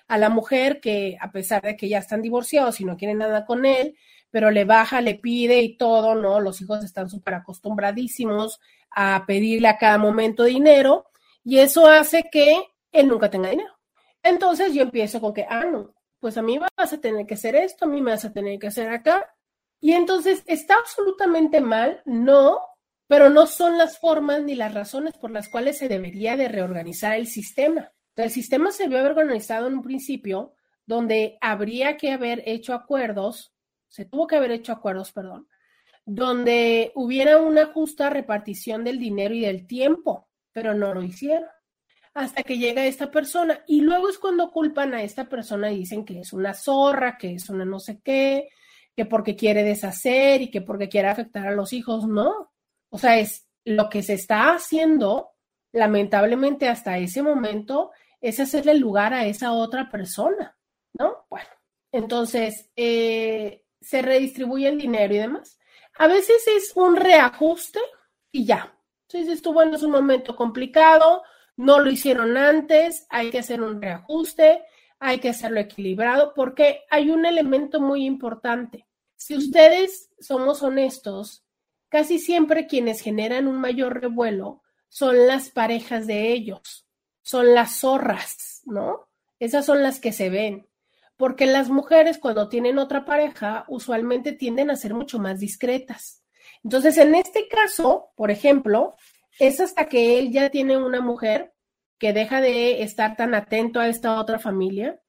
B: a la mujer que a pesar de que ya están divorciados y no quieren nada con él, pero le baja, le pide y todo, ¿no? Los hijos están súper acostumbradísimos a pedirle a cada momento dinero y eso hace que él nunca tenga dinero. Entonces yo empiezo con que, ah, no, pues a mí vas a tener que hacer esto, a mí me vas a tener que hacer acá, y entonces, ¿está absolutamente mal? No, pero no son las formas ni las razones por las cuales se debería de reorganizar el sistema. El sistema se vio organizado en un principio donde habría que haber hecho acuerdos, se tuvo que haber hecho acuerdos, perdón, donde hubiera una justa repartición del dinero y del tiempo, pero no lo hicieron. hasta que llega esta persona. Y luego es cuando culpan a esta persona y dicen que es una zorra, que es una no sé qué, que porque quiere deshacer y que porque quiere afectar a los hijos. No. O sea, es lo que se está haciendo, lamentablemente hasta ese momento, es hacerle lugar a esa otra persona, ¿no? Bueno, entonces eh, se redistribuye el dinero y demás. A veces es un reajuste y ya. Entonces estuvo en un momento complicado, no lo hicieron antes, hay que hacer un reajuste, hay que hacerlo equilibrado, porque hay un elemento muy importante. Si ustedes somos honestos, casi siempre quienes generan un mayor revuelo son las parejas de ellos, son las zorras, ¿no? Esas son las que se ven. Porque las mujeres cuando tienen otra pareja usualmente tienden a ser mucho más discretas. Entonces, en este caso, por ejemplo, es hasta que él ya tiene una mujer que deja de estar tan atento a esta otra familia,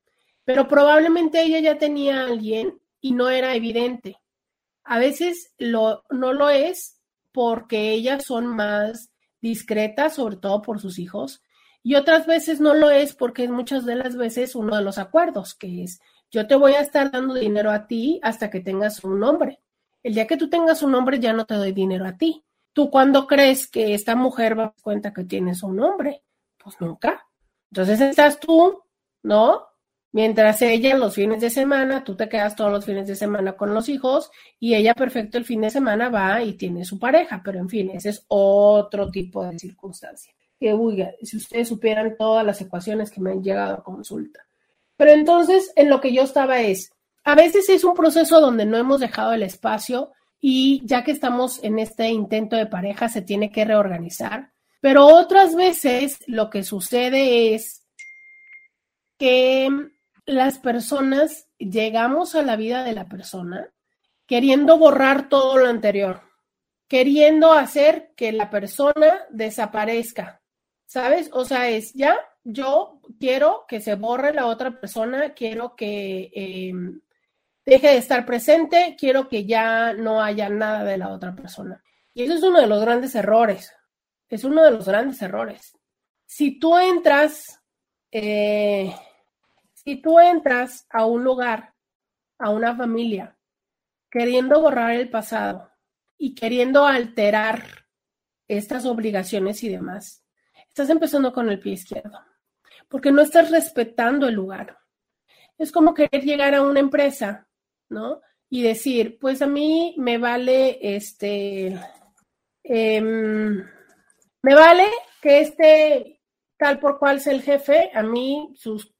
B: pero probablemente ella ya tenía a alguien y no era evidente. A veces no lo es porque ellas son más discretas, sobre todo por sus hijos, y otras veces no lo es porque es muchas de las veces uno de los acuerdos, que es yo te voy a estar dando dinero a ti hasta que tengas un nombre. El día que tú tengas un nombre ya no te doy dinero a ti. ¿Tú cuándo crees que esta mujer va a dar cuenta que tienes un hombre? Pues nunca. Entonces estás tú, ¿no? Mientras ella los fines de semana, tú te quedas todos los fines de semana con los hijos y ella perfecto el fin de semana va y tiene su pareja, pero en fin, ese es otro tipo de circunstancia. Que, uy, si ustedes supieran todas las ecuaciones que me han llegado a consulta. Pero entonces, en lo que yo estaba es, a veces es un proceso donde no hemos dejado el espacio y ya que estamos en este intento de pareja se tiene que reorganizar. Pero otras veces lo que sucede es que las personas llegamos a la vida de la persona queriendo borrar todo lo anterior, queriendo hacer que la persona desaparezca, ¿sabes? O sea, es ya, yo quiero que se borre la otra persona, quiero que eh, deje de estar presente, quiero que ya no haya nada de la otra persona. Y eso es uno de los grandes errores, es uno de los grandes errores. Si tú entras, eh, si tú entras a un lugar, a una familia, queriendo borrar el pasado y queriendo alterar estas obligaciones y demás, estás empezando con el pie izquierdo, porque no estás respetando el lugar. Es como querer llegar a una empresa ¿no? Y decir, pues a mí me vale este, em, me vale que este tal por cual sea el jefe, a mí sus,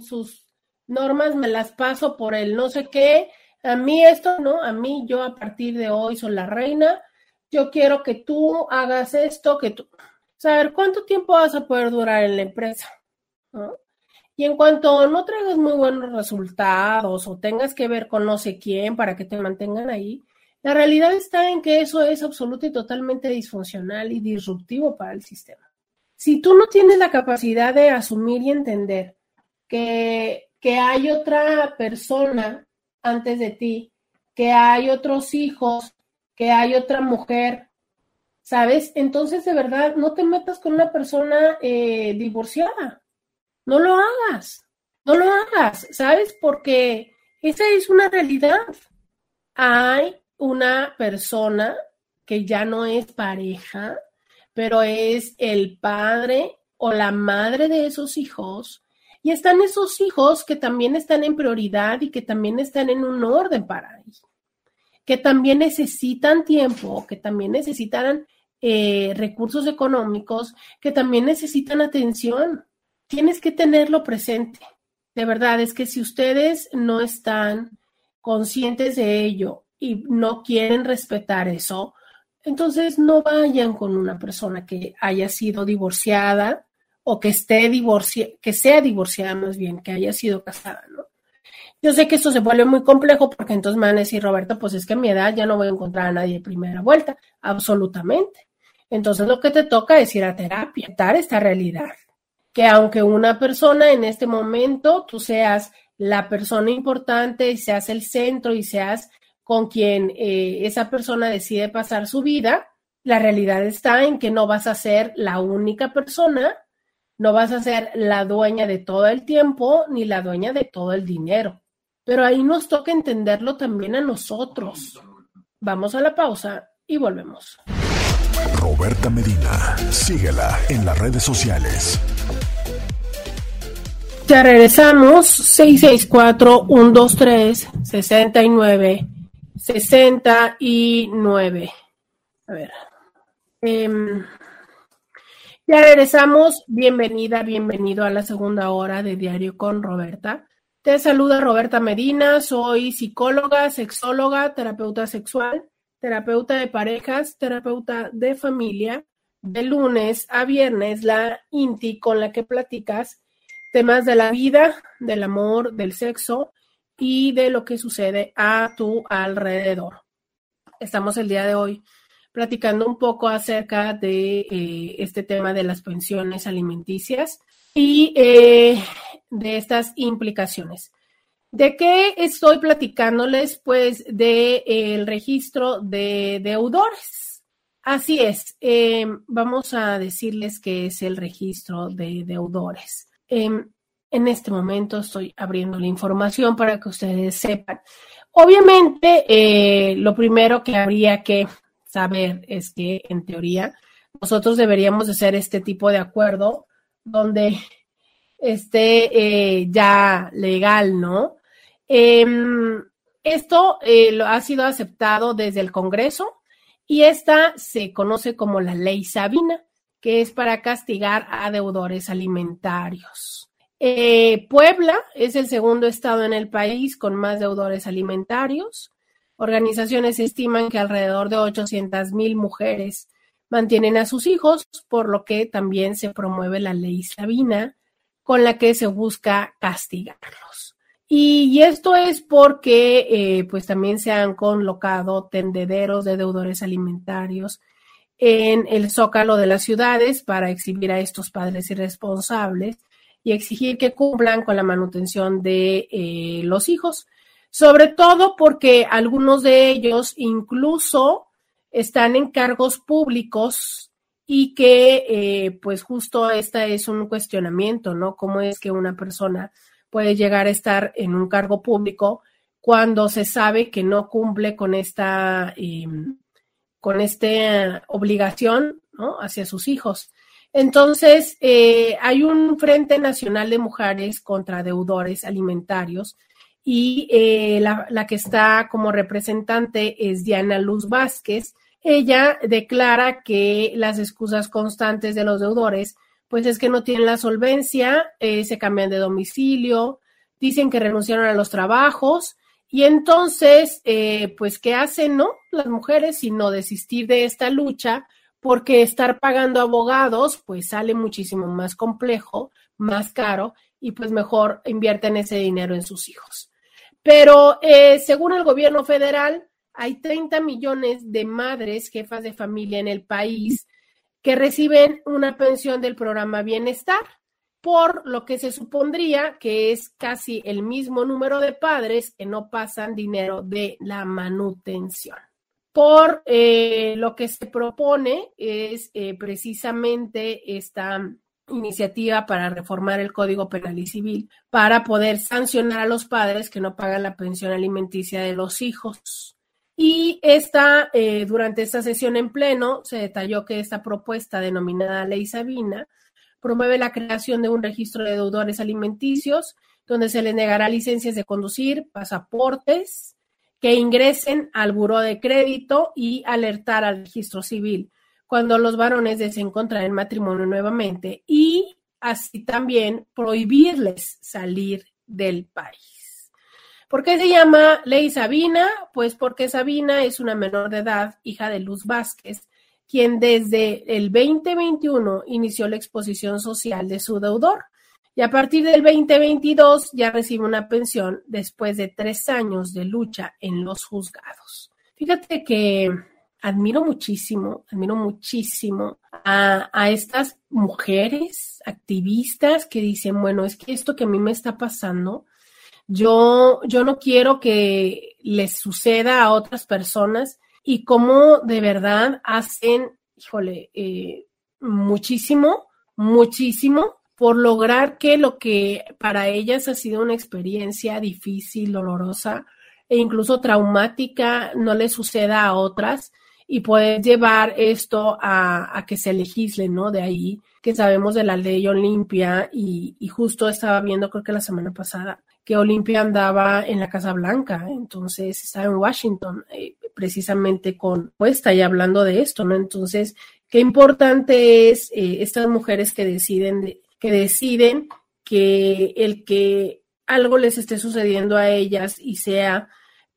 B: sus normas me las paso por el no sé qué, a mí esto, ¿no? A mí yo a partir de hoy soy la reina, yo quiero que tú hagas esto, que tú... Saber cuánto tiempo vas a poder durar en la empresa, ¿no? Y en cuanto no traigas muy buenos resultados o tengas que ver con no sé quién para que te mantengan ahí, la realidad está en que eso es absoluto y totalmente disfuncional y disruptivo para el sistema. Si tú no tienes la capacidad de asumir y entender que, que hay otra persona antes de ti, que hay otros hijos, que hay otra mujer, ¿sabes? Entonces, de verdad, no te metas con una persona eh, divorciada no lo hagas, no lo hagas, ¿sabes? Porque esa es una realidad. Hay una persona que ya no es pareja, pero es el padre o la madre de esos hijos. Y están esos hijos que también están en prioridad y que también están en un orden para ellos, que también necesitan tiempo, que también necesitan eh, recursos económicos, que también necesitan atención tienes que tenerlo presente. De verdad, es que si ustedes no están conscientes de ello y no quieren respetar eso, entonces no vayan con una persona que haya sido divorciada o que esté divorciada, que sea divorciada más bien, que haya sido casada, ¿no? Yo sé que esto se vuelve muy complejo porque entonces me van a decir, Roberto, pues es que a mi edad ya no voy a encontrar a nadie de primera vuelta. Absolutamente. Entonces lo que te toca es ir a terapia, dar esta realidad que aunque una persona en este momento tú seas la persona importante y seas el centro y seas con quien eh, esa persona decide pasar su vida, la realidad está en que no vas a ser la única persona No vas a ser la dueña de todo el tiempo ni la dueña de todo el dinero. Pero ahí nos toca entenderlo también a nosotros. Vamos a la pausa y volvemos.
A: Roberta Medina, síguela en las redes sociales.
B: Ya regresamos, 664-123-69, 69. A ver. Em, ya regresamos, bienvenida, bienvenido a la segunda hora de Diario con Roberta. Te saluda Roberta Medina, soy psicóloga, sexóloga, terapeuta sexual, terapeuta de parejas, terapeuta de familia. De lunes a viernes, la INTI con la que platicas temas de la vida, del amor, del sexo y de lo que sucede a tu alrededor. Estamos el día de hoy platicando un poco acerca de eh, este tema de las pensiones alimenticias y eh, de estas implicaciones. ¿De qué estoy platicándoles? Pues del de, registro de deudores. Así es, em, vamos a decirles qué es el registro de deudores. Em, en este momento estoy abriendo la información para que ustedes sepan. Obviamente, eh, lo primero que habría que saber es que, en teoría, nosotros deberíamos hacer este tipo de acuerdo donde esté eh, ya legal, ¿no? Em, esto eh, lo ha sido aceptado desde el Congreso y esta se conoce como la ley Sabina, que es para castigar a deudores alimentarios. Eh, Puebla es el segundo estado en el país con más deudores alimentarios. Organizaciones estiman que alrededor de 800 mil mujeres mantienen a sus hijos, por lo que también se promueve la ley Sabina, con la que se busca castigarlos. Y, esto es porque eh, pues también se han colocado tendederos de deudores alimentarios en el zócalo de las ciudades para exhibir a estos padres irresponsables y exigir que cumplan con la manutención de eh, los hijos, sobre todo porque algunos de ellos incluso están en cargos públicos y que eh, pues justo esta es un cuestionamiento, ¿no? ¿Cómo es que una persona puede llegar a estar en un cargo público cuando se sabe que no cumple con esta, em, con esta obligación, ¿no? Hacia sus hijos. Entonces, eh, hay un Frente Nacional de Mujeres contra Deudores Alimentarios y eh, la, que está como representante es Diana Luz Vázquez, ella declara que las excusas constantes de los deudores, pues es que no tienen la solvencia, eh, se cambian de domicilio, dicen que renunciaron a los trabajos y entonces, eh, pues, ¿qué hacen, no? Las mujeres, sino desistir de esta lucha, porque estar pagando abogados, pues sale muchísimo más complejo, más caro, y pues mejor invierten ese dinero en sus hijos. Pero eh, según el gobierno federal, hay 30 millones de madres, jefas de familia en el país, que reciben una pensión del programa Bienestar, por lo que se supondría que es casi el mismo número de padres que no pasan dinero de la manutención. Por eh, lo que se propone es eh, precisamente esta iniciativa para reformar el Código Penal y Civil para poder sancionar a los padres que no pagan la pensión alimenticia de los hijos. Y esta, eh, durante esta sesión en pleno, se detalló que esta propuesta denominada Ley Sabina promueve la creación de un registro de deudores alimenticios donde se les negará licencias de conducir, pasaportes, que ingresen al buró de crédito y alertar al registro civil cuando los varones deseen contraer matrimonio nuevamente y así también prohibirles salir del país. ¿Por qué se llama Ley Sabina? Pues porque Sabina es una menor de edad, hija de Luz Vázquez, quien desde el 2021 inició la exposición social de su deudor y a partir del 2022 ya recibe una pensión después de tres años de lucha en los juzgados. Fíjate que admiro muchísimo, admiro muchísimo a, a, estas mujeres activistas que dicen, bueno, es que esto que a mí me está pasando, yo, yo no quiero que les suceda a otras personas y cómo de verdad hacen, híjole, eh, muchísimo, muchísimo por lograr que lo que para ellas ha sido una experiencia difícil, dolorosa e incluso traumática no le suceda a otras y poder llevar esto a, que se legisle, ¿no? De ahí que sabemos de la ley Olimpia y, y justo estaba viendo, creo que la semana pasada, que Olimpia andaba en la Casa Blanca, entonces estaba en Washington, eh, precisamente con puesta y hablando de esto, ¿no? Entonces, qué importante es eh, estas mujeres que deciden, que deciden que el que algo les esté sucediendo a ellas y sea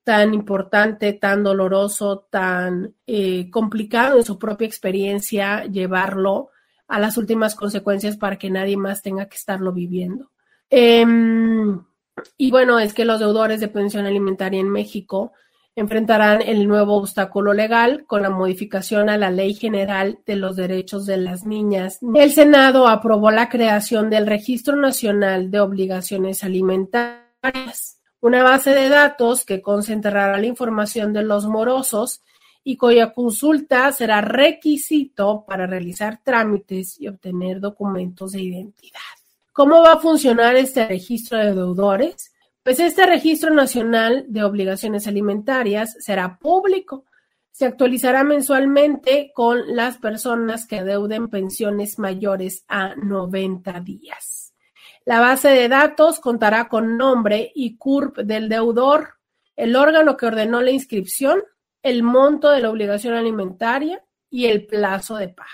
B: tan importante, tan doloroso, tan eh, complicado en su propia experiencia, llevarlo a las últimas consecuencias para que nadie más tenga que estarlo viviendo. Em, y bueno, es que los deudores de pensión alimentaria en México enfrentarán el nuevo obstáculo legal con la modificación a la Ley General de los Derechos de las Niñas. El Senado aprobó la creación del Registro Nacional de Obligaciones Alimentarias, una base de datos que concentrará la información de los morosos y cuya consulta será requisito para realizar trámites y obtener documentos de identidad. ¿Cómo va a funcionar este registro de deudores? Pues este registro nacional de obligaciones alimentarias será público. Se actualizará mensualmente con las personas que deuden pensiones mayores a 90 días. La base de datos contará con nombre y CURP del deudor, el órgano que ordenó la inscripción, el monto de la obligación alimentaria y el plazo de pago.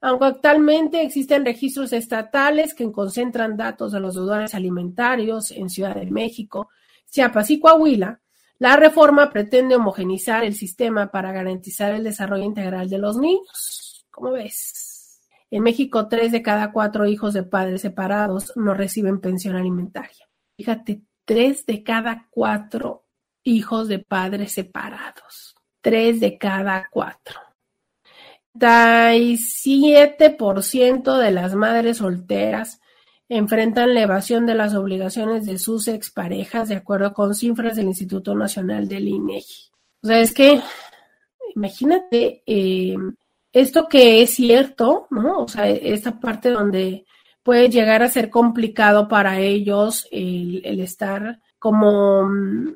B: Aunque actualmente existen registros estatales que concentran datos de los deudores alimentarios en Ciudad de México, Chiapas y Coahuila, la reforma pretende homogenizar el sistema para garantizar el desarrollo integral de los niños. ¿Cómo ves? En México, tres de cada cuatro hijos de padres separados no reciben pensión alimentaria. Fíjate, tres de cada cuatro hijos de padres separados. Tres de cada cuatro ciento de las madres solteras enfrentan la evasión de las obligaciones de sus exparejas, de acuerdo con cifras del Instituto Nacional del INEGI. O sea, es que, imagínate, eh, esto que es cierto, ¿no? O sea, esta parte donde puede llegar a ser complicado para ellos el, el estar como mm,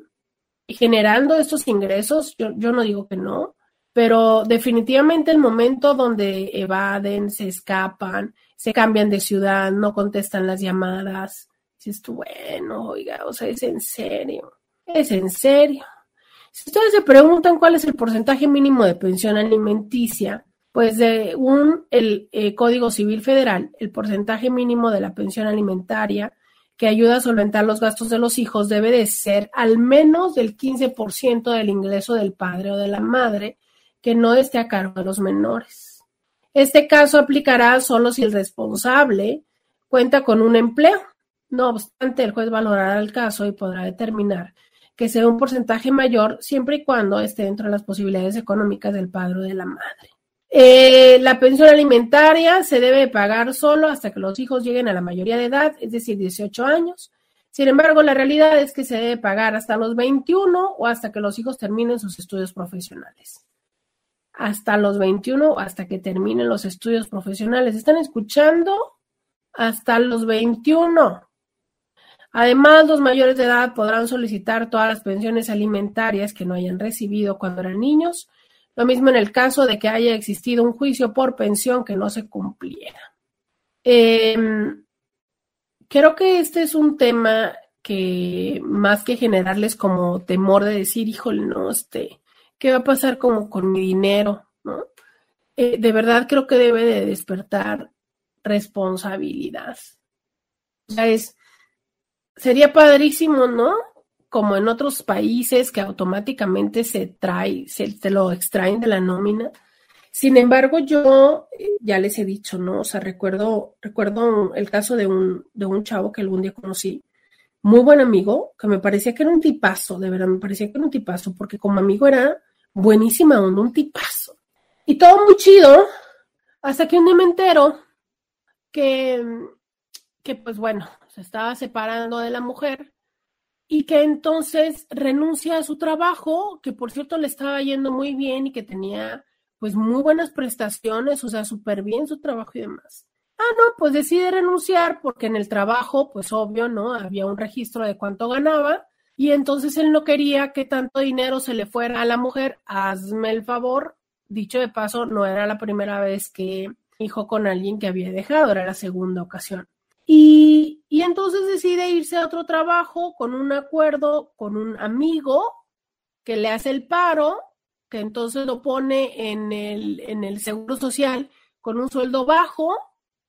B: generando estos ingresos, yo, yo no digo que no, pero definitivamente el momento donde evaden, se escapan, se cambian de ciudad, no contestan las llamadas, dices tú, bueno, oiga, o sea, es en serio, es en serio. Si ustedes se preguntan cuál es el porcentaje mínimo de pensión alimenticia, pues según el eh, Código Civil Federal, el porcentaje mínimo de la pensión alimentaria que ayuda a solventar los gastos de los hijos debe de ser al menos del 15% del ingreso del padre o de la madre que no esté a cargo de los menores. Este caso aplicará solo si el responsable cuenta con un empleo. No obstante, el juez valorará el caso y podrá determinar que sea un porcentaje mayor siempre y cuando esté dentro de las posibilidades económicas del padre o de la madre. Eh, la pensión alimentaria se debe pagar solo hasta que los hijos lleguen a la mayoría de edad, es decir, 18 años. Sin embargo, la realidad es que se debe pagar hasta los 21 o hasta que los hijos terminen sus estudios profesionales hasta los 21 o hasta que terminen los estudios profesionales. ¿Están escuchando? Hasta los 21. Además, los mayores de edad podrán solicitar todas las pensiones alimentarias que no hayan recibido cuando eran niños, lo mismo en el caso de que haya existido un juicio por pensión que no se cumpliera. Em, creo que este es un tema que más que generarles como temor de decir, híjole, no, este, ¿Qué va a pasar como con mi dinero? ¿no? Eh, de verdad creo que debe de despertar responsabilidad. O sea, es, sería padrísimo, ¿no? Como en otros países que automáticamente se trae, se lo extraen de la nómina. Sin embargo, yo eh, ya les he dicho, ¿no? O sea, recuerdo, recuerdo el caso de un, de un chavo que algún día conocí, muy buen amigo, que me parecía que era un tipazo, de verdad, me parecía que era un tipazo, porque como amigo era buenísima un tipazo. Y todo muy chido, hasta que un día me entero que, que pues bueno, se estaba separando de la mujer y que entonces renuncia a su trabajo, que por cierto le estaba yendo muy bien y que tenía pues muy buenas prestaciones, o sea, súper bien su trabajo y demás. Ah, no, pues decide renunciar porque en el trabajo, pues obvio, ¿no? Había un registro de cuánto ganaba y entonces él no quería que tanto dinero se le fuera a la mujer. Hazme el favor. Dicho de paso, no era la primera vez que hijo con alguien que había dejado, era la segunda ocasión. Y, entonces decide irse a otro trabajo con un acuerdo con un amigo que le hace el paro, que entonces lo pone en el, en el seguro social con un sueldo bajo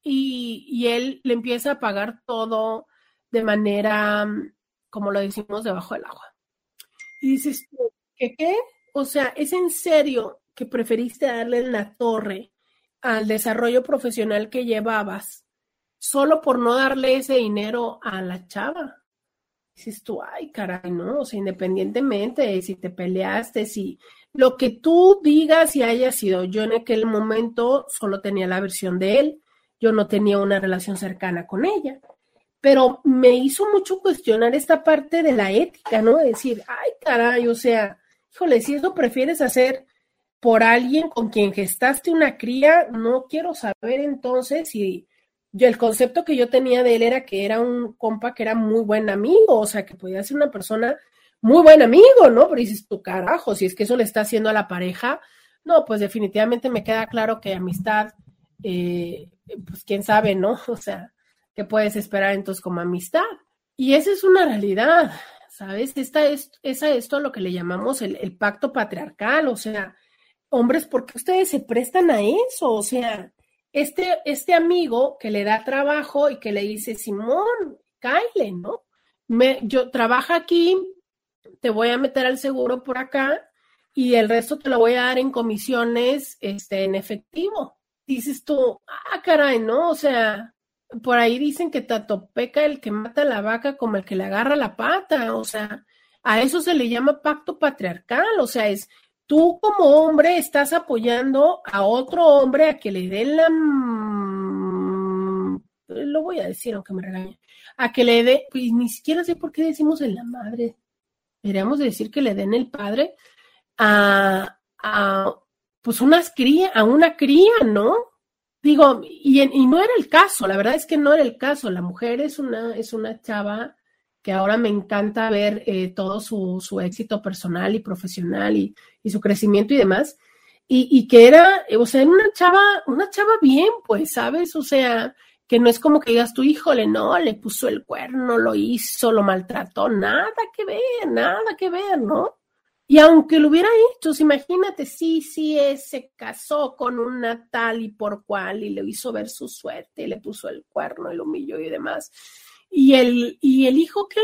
B: y, y él le empieza a pagar todo de manera, como lo decimos, debajo del agua. Y dices, ¿qué qué? O sea, ¿es en serio que preferiste darle en la torre al desarrollo profesional que llevabas solo por no darle ese dinero a la chava? Dices tú, ay, caray, ¿no? O sea, independientemente de si te peleaste, si lo que tú digas y haya sido, yo en aquel momento solo tenía la versión de él, yo no tenía una relación cercana con ella, pero me hizo mucho cuestionar esta parte de la ética, ¿no? Decir, ay, caray, o sea, híjole, si eso prefieres hacer por alguien con quien gestaste una cría, no quiero saber entonces si yo el concepto que yo tenía de él era que era un compa que era muy buen amigo, o sea, que podía ser una persona muy buen amigo, ¿no? Pero dices, tu carajo, si es que eso le está haciendo a la pareja, no, pues definitivamente me queda claro que amistad, eh, pues quién sabe, ¿no? O sea, ¿qué puedes esperar entonces como amistad? Y esa es una realidad, ¿sabes? Esta es, esa, esto lo que le llamamos el, el pacto patriarcal, o sea, hombres, ¿por qué ustedes se prestan a eso? O sea, este, este amigo que le da trabajo y que le dice, Simón, Kyle, ¿no? Me, yo trabajo aquí, te voy a meter al seguro por acá y el resto te lo voy a dar en comisiones este, en efectivo. Dices tú, ah, caray, ¿no? O sea, por ahí dicen que tanto peca el que mata a la vaca como el que le agarra la pata, o sea, a eso se le llama pacto patriarcal, o sea, es tú como hombre estás apoyando a otro hombre a que le den la... Lo voy a decir aunque me regañe. A que le dé, pues ni siquiera sé por qué decimos en la madre. Deberíamos decir que le den el padre a, a pues unas cría, a una cría, ¿no? Digo, y, y no era el caso, la verdad es que no era el caso. La mujer es una, es una chava que ahora me encanta ver eh, todo su, su, éxito personal y profesional y, y su crecimiento y demás. Y, y, que era, o sea, era una chava, una chava bien, pues, ¿sabes? O sea, que no es como que digas tu híjole, no, le puso el cuerno, lo hizo, lo maltrató, nada que ver, nada que ver, ¿no? Y aunque lo hubiera hecho, imagínate, sí, sí, se casó con una tal y por cual y le hizo ver su suerte le puso el cuerno y lo humilló y demás ¿Y el, ¿Y el hijo qué?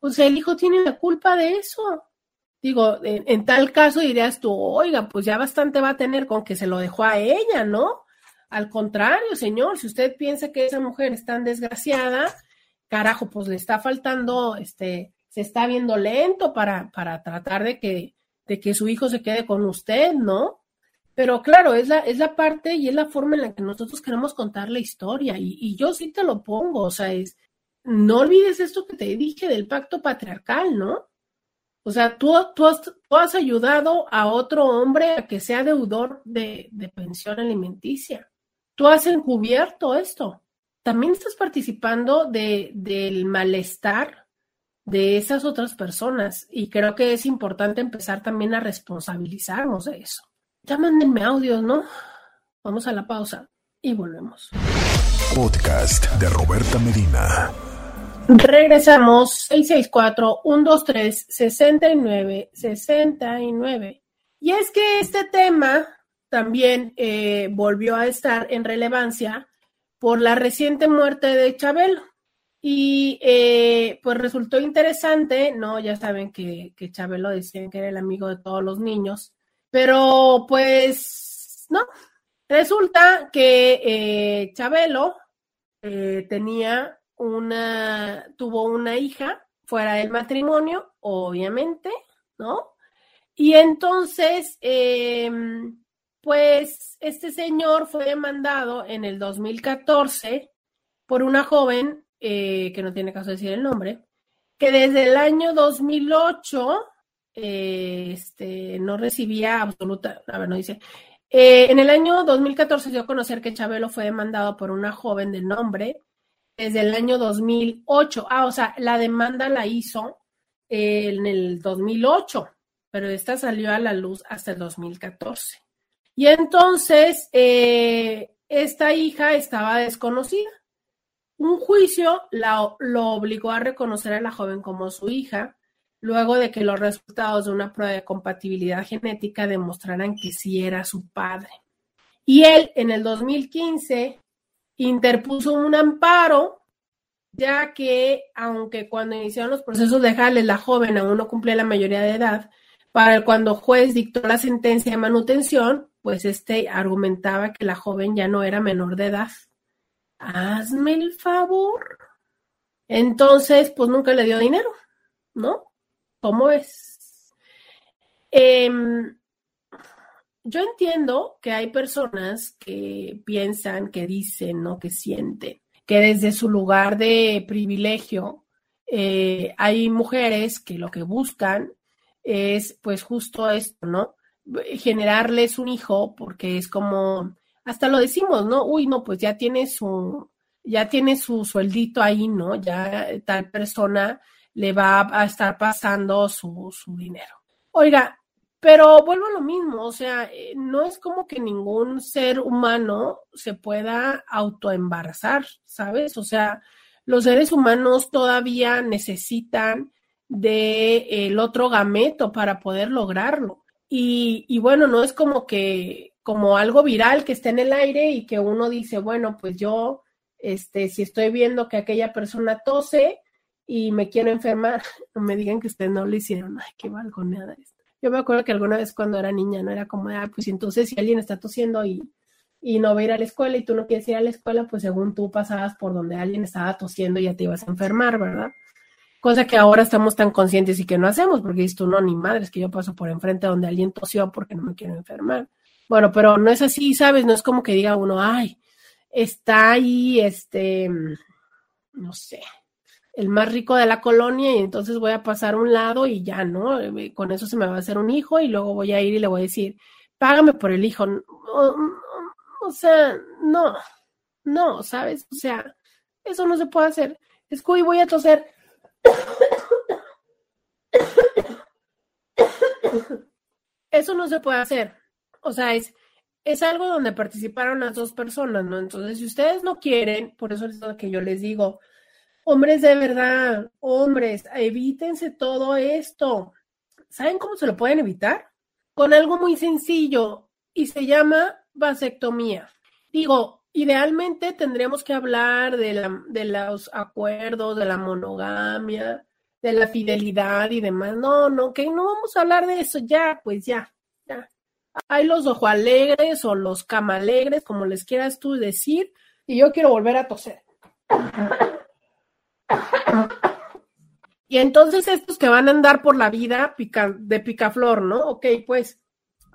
B: O sea, el hijo tiene la culpa de eso. Digo, en, en, tal caso dirías tú, oiga, pues ya bastante va a tener con que se lo dejó a ella, ¿no? Al contrario, señor, si usted piensa que esa mujer es tan desgraciada, carajo, pues le está faltando, este, se está viendo lento para, para tratar de que, de que su hijo se quede con usted, ¿no? Pero claro, es la, es la parte y es la forma en la que nosotros queremos contar la historia. Y, y yo sí te lo pongo, o sea, es, no olvides esto que te dije del pacto patriarcal, ¿no? O sea, tú, tú, has, tú has ayudado a otro hombre a que sea deudor de, de pensión alimenticia. Tú has encubierto esto. También estás participando de, del malestar de esas otras personas y creo que es importante empezar también a responsabilizarnos de eso. Ya mándenme audios, ¿no? Vamos a la pausa y volvemos.
A: Podcast de Roberta Medina.
B: Regresamos 664-123-6969. Y es que este tema también eh, volvió a estar en relevancia por la reciente muerte de Chabelo. Y eh, pues resultó interesante, ¿no? Ya saben que, Chabelo decían que era el amigo de todos los niños, pero pues no. Resulta que eh, Chabelo tenía una, tuvo una hija fuera del matrimonio, obviamente, ¿no? Y entonces, eh, pues este señor fue demandado en el 2014 por una joven, eh, que no tiene caso decir el nombre, que desde el año 2008 eh, este, no recibía absoluta, a ver, no dice, Eh, en el año 2014 dio a conocer que Chabelo fue demandado por una joven de nombre desde el año 2008. Ah, o sea, la demanda la hizo en el 2008, pero esta salió a la luz hasta el 2014. Y entonces, eh, esta hija estaba desconocida. Un juicio la, lo obligó a reconocer a la joven como su hija, luego de que los resultados de una prueba de compatibilidad genética demostraran que sí era su padre. Y él, en el 2015, interpuso un amparo, ya que, aunque cuando iniciaron los procesos legales la joven aún no cumplía la mayoría de edad, para cuando juez dictó la sentencia de manutención, pues este argumentaba que la joven ya no era menor de edad. Hazme el favor. Entonces, pues nunca le dio dinero, ¿no? ¿Cómo es? Em, yo entiendo que hay personas que piensan, que dicen, ¿no? Que sienten, que desde su lugar de privilegio eh, hay mujeres que lo que buscan es pues justo esto, ¿no? Generarles un hijo porque es como, hasta lo decimos, ¿no? Uy, no, pues ya tiene su, ya tiene su sueldito ahí, ¿no? Ya tal persona le va a estar pasando su, su dinero. Oiga, pero vuelvo a lo mismo, o sea, eh, no es como que ningún ser humano se pueda autoembarazar, ¿sabes? O sea, los seres humanos todavía necesitan del el otro gameto para poder lograrlo. Y, bueno, no es como que, como algo viral que esté en el aire y que uno dice, bueno, pues yo, este, si estoy viendo que aquella persona tose, y me quiero enfermar, no me digan que ustedes no lo hicieron. Ay, qué balconeada esto. Yo me acuerdo que alguna vez cuando era niña no era como, ah, pues entonces si alguien está tosiendo y, y no va a ir a la escuela y tú no quieres ir a la escuela, pues según tú pasabas por donde alguien estaba tosiendo y ya te ibas a enfermar, ¿verdad? Cosa que ahora estamos tan conscientes y que no hacemos, porque dices tú, no, ni madre, es que yo paso por enfrente donde alguien tosió porque no me quiero enfermar. Bueno, pero no es así, ¿sabes? No es como que diga uno, ay, está ahí, este, no sé, el más rico de la colonia y entonces voy a pasar un lado y ya, ¿no? Eh, con eso se me va a hacer un hijo y luego voy a ir y le voy a decir, págame por el hijo. O, sea, no, no, ¿sabes? O sea, eso no se puede hacer. Hoy voy a toser. Eso no se puede hacer. O sea, es, es algo donde participaron las dos personas, ¿no? Entonces, si ustedes no quieren, por eso es lo que yo les digo, Hombres de verdad, hombres, evítense todo esto. ¿Saben cómo se lo pueden evitar? Con algo muy sencillo y se llama vasectomía. Digo, idealmente tendríamos que hablar de, de los acuerdos, de la monogamia, de la fidelidad y demás. No, no, que no vamos a hablar de eso ya, pues ya, ya. Hay los ojo alegres o los cama alegres, como les quieras tú decir, y yo quiero volver a toser. Y entonces estos que van a andar por la vida de picaflor, ¿no? Ok, pues,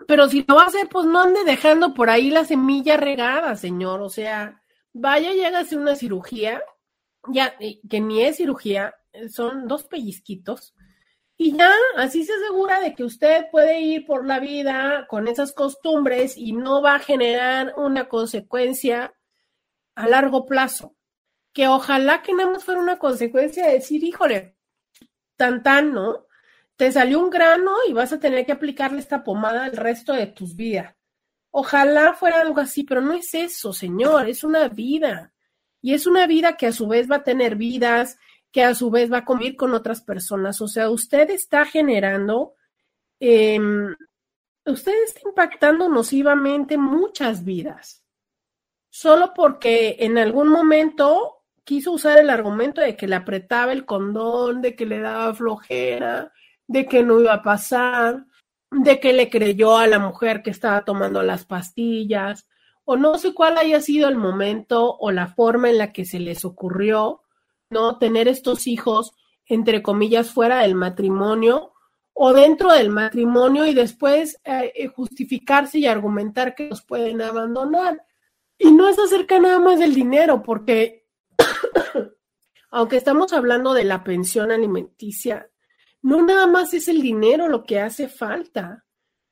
B: pero si lo va a hacer, pues no ande dejando por ahí la semilla regada, señor. O sea, vaya y hágase una cirugía, ya, que ni es cirugía, son dos pellizquitos. Y ya, así se asegura de que usted puede ir por la vida con esas costumbres y no va a generar una consecuencia a largo plazo que ojalá que nada más fuera una consecuencia de decir, híjole, tan ¿no? Te salió un grano y vas a tener que aplicarle esta pomada el resto de tus vidas. Ojalá fuera algo así, pero no es eso, señor, es una vida. Y es una vida que a su vez va a tener vidas, que a su vez va a convivir con otras personas. O sea, usted está generando, em, usted está impactando nocivamente muchas vidas. Solo porque en algún momento quiso usar el argumento de que le apretaba el condón, de que le daba flojera, de que no iba a pasar, de que le creyó a la mujer que estaba tomando las pastillas, o no sé cuál haya sido el momento o la forma en la que se les ocurrió, ¿no? Tener estos hijos, entre comillas, fuera del matrimonio o dentro del matrimonio y después eh, eh, justificarse y argumentar que los pueden abandonar. Y no es acerca nada más del dinero, porque aunque estamos hablando de la pensión alimenticia, no nada más es el dinero lo que hace falta.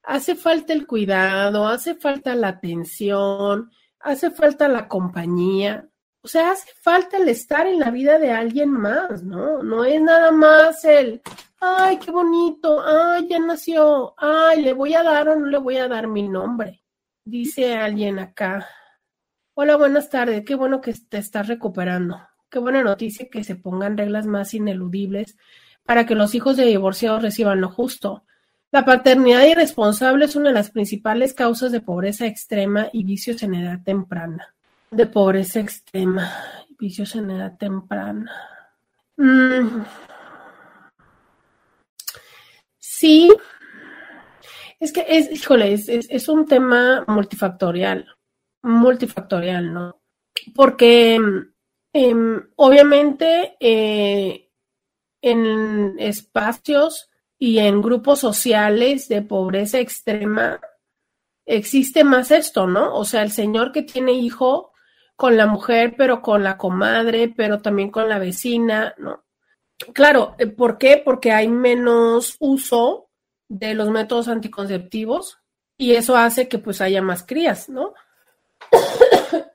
B: hace falta el cuidado, hace falta la atención, hace falta la compañía. O sea, hace falta el estar en la vida de alguien más, ¿no? No es nada más el, ay, qué bonito, ay, ya nació, ay, le voy a dar o no le voy a dar mi nombre. Dice alguien acá. Hola, buenas tardes, qué bueno que te estás recuperando. Qué buena noticia que se pongan reglas más ineludibles para que los hijos de divorciados reciban lo justo. La paternidad irresponsable es una de las principales causas de pobreza extrema y vicios en edad temprana. De pobreza extrema y vicios en edad temprana. Mm. Sí, es que es, híjole, es, un tema multifactorial, multifactorial, ¿no? Porque em, obviamente eh, en espacios y en grupos sociales de pobreza extrema existe más esto, ¿no? O sea, el señor que tiene hijo con la mujer, pero con la comadre, pero también con la vecina, ¿no? Claro, eh, ¿por qué? Porque hay menos uso de los métodos anticonceptivos y eso hace que pues haya más crías, ¿no?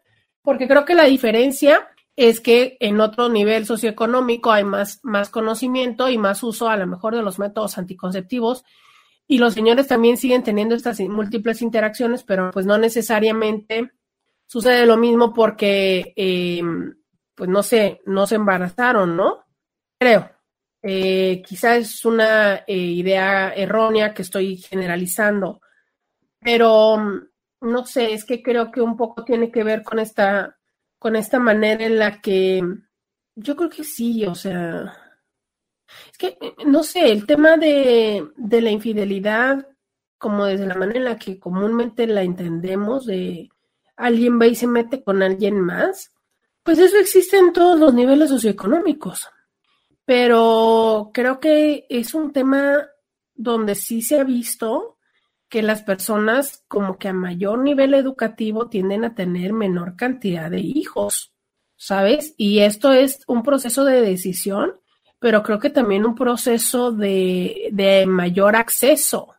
B: Porque creo que la diferencia es que en otro nivel socioeconómico hay más, más conocimiento y más uso a lo mejor de los métodos anticonceptivos y los señores también siguen teniendo estas múltiples interacciones, pero pues no necesariamente sucede lo mismo porque, eh, pues no sé, no se embarazaron, ¿no? Creo. Eh, quizás es una eh, idea errónea que estoy generalizando, pero no sé, es que creo que un poco tiene que ver con esta con esta manera en la que yo creo que sí, o sea, es que, no sé, el tema de, de la infidelidad, como desde la manera en la que comúnmente la entendemos, de alguien va y se mete con alguien más, pues eso existe en todos los niveles socioeconómicos. Pero creo que es un tema donde sí se ha visto que las personas como que a mayor nivel educativo tienden a tener menor cantidad de hijos, ¿sabes? Y esto es un proceso de decisión, pero creo que también un proceso de, de mayor acceso.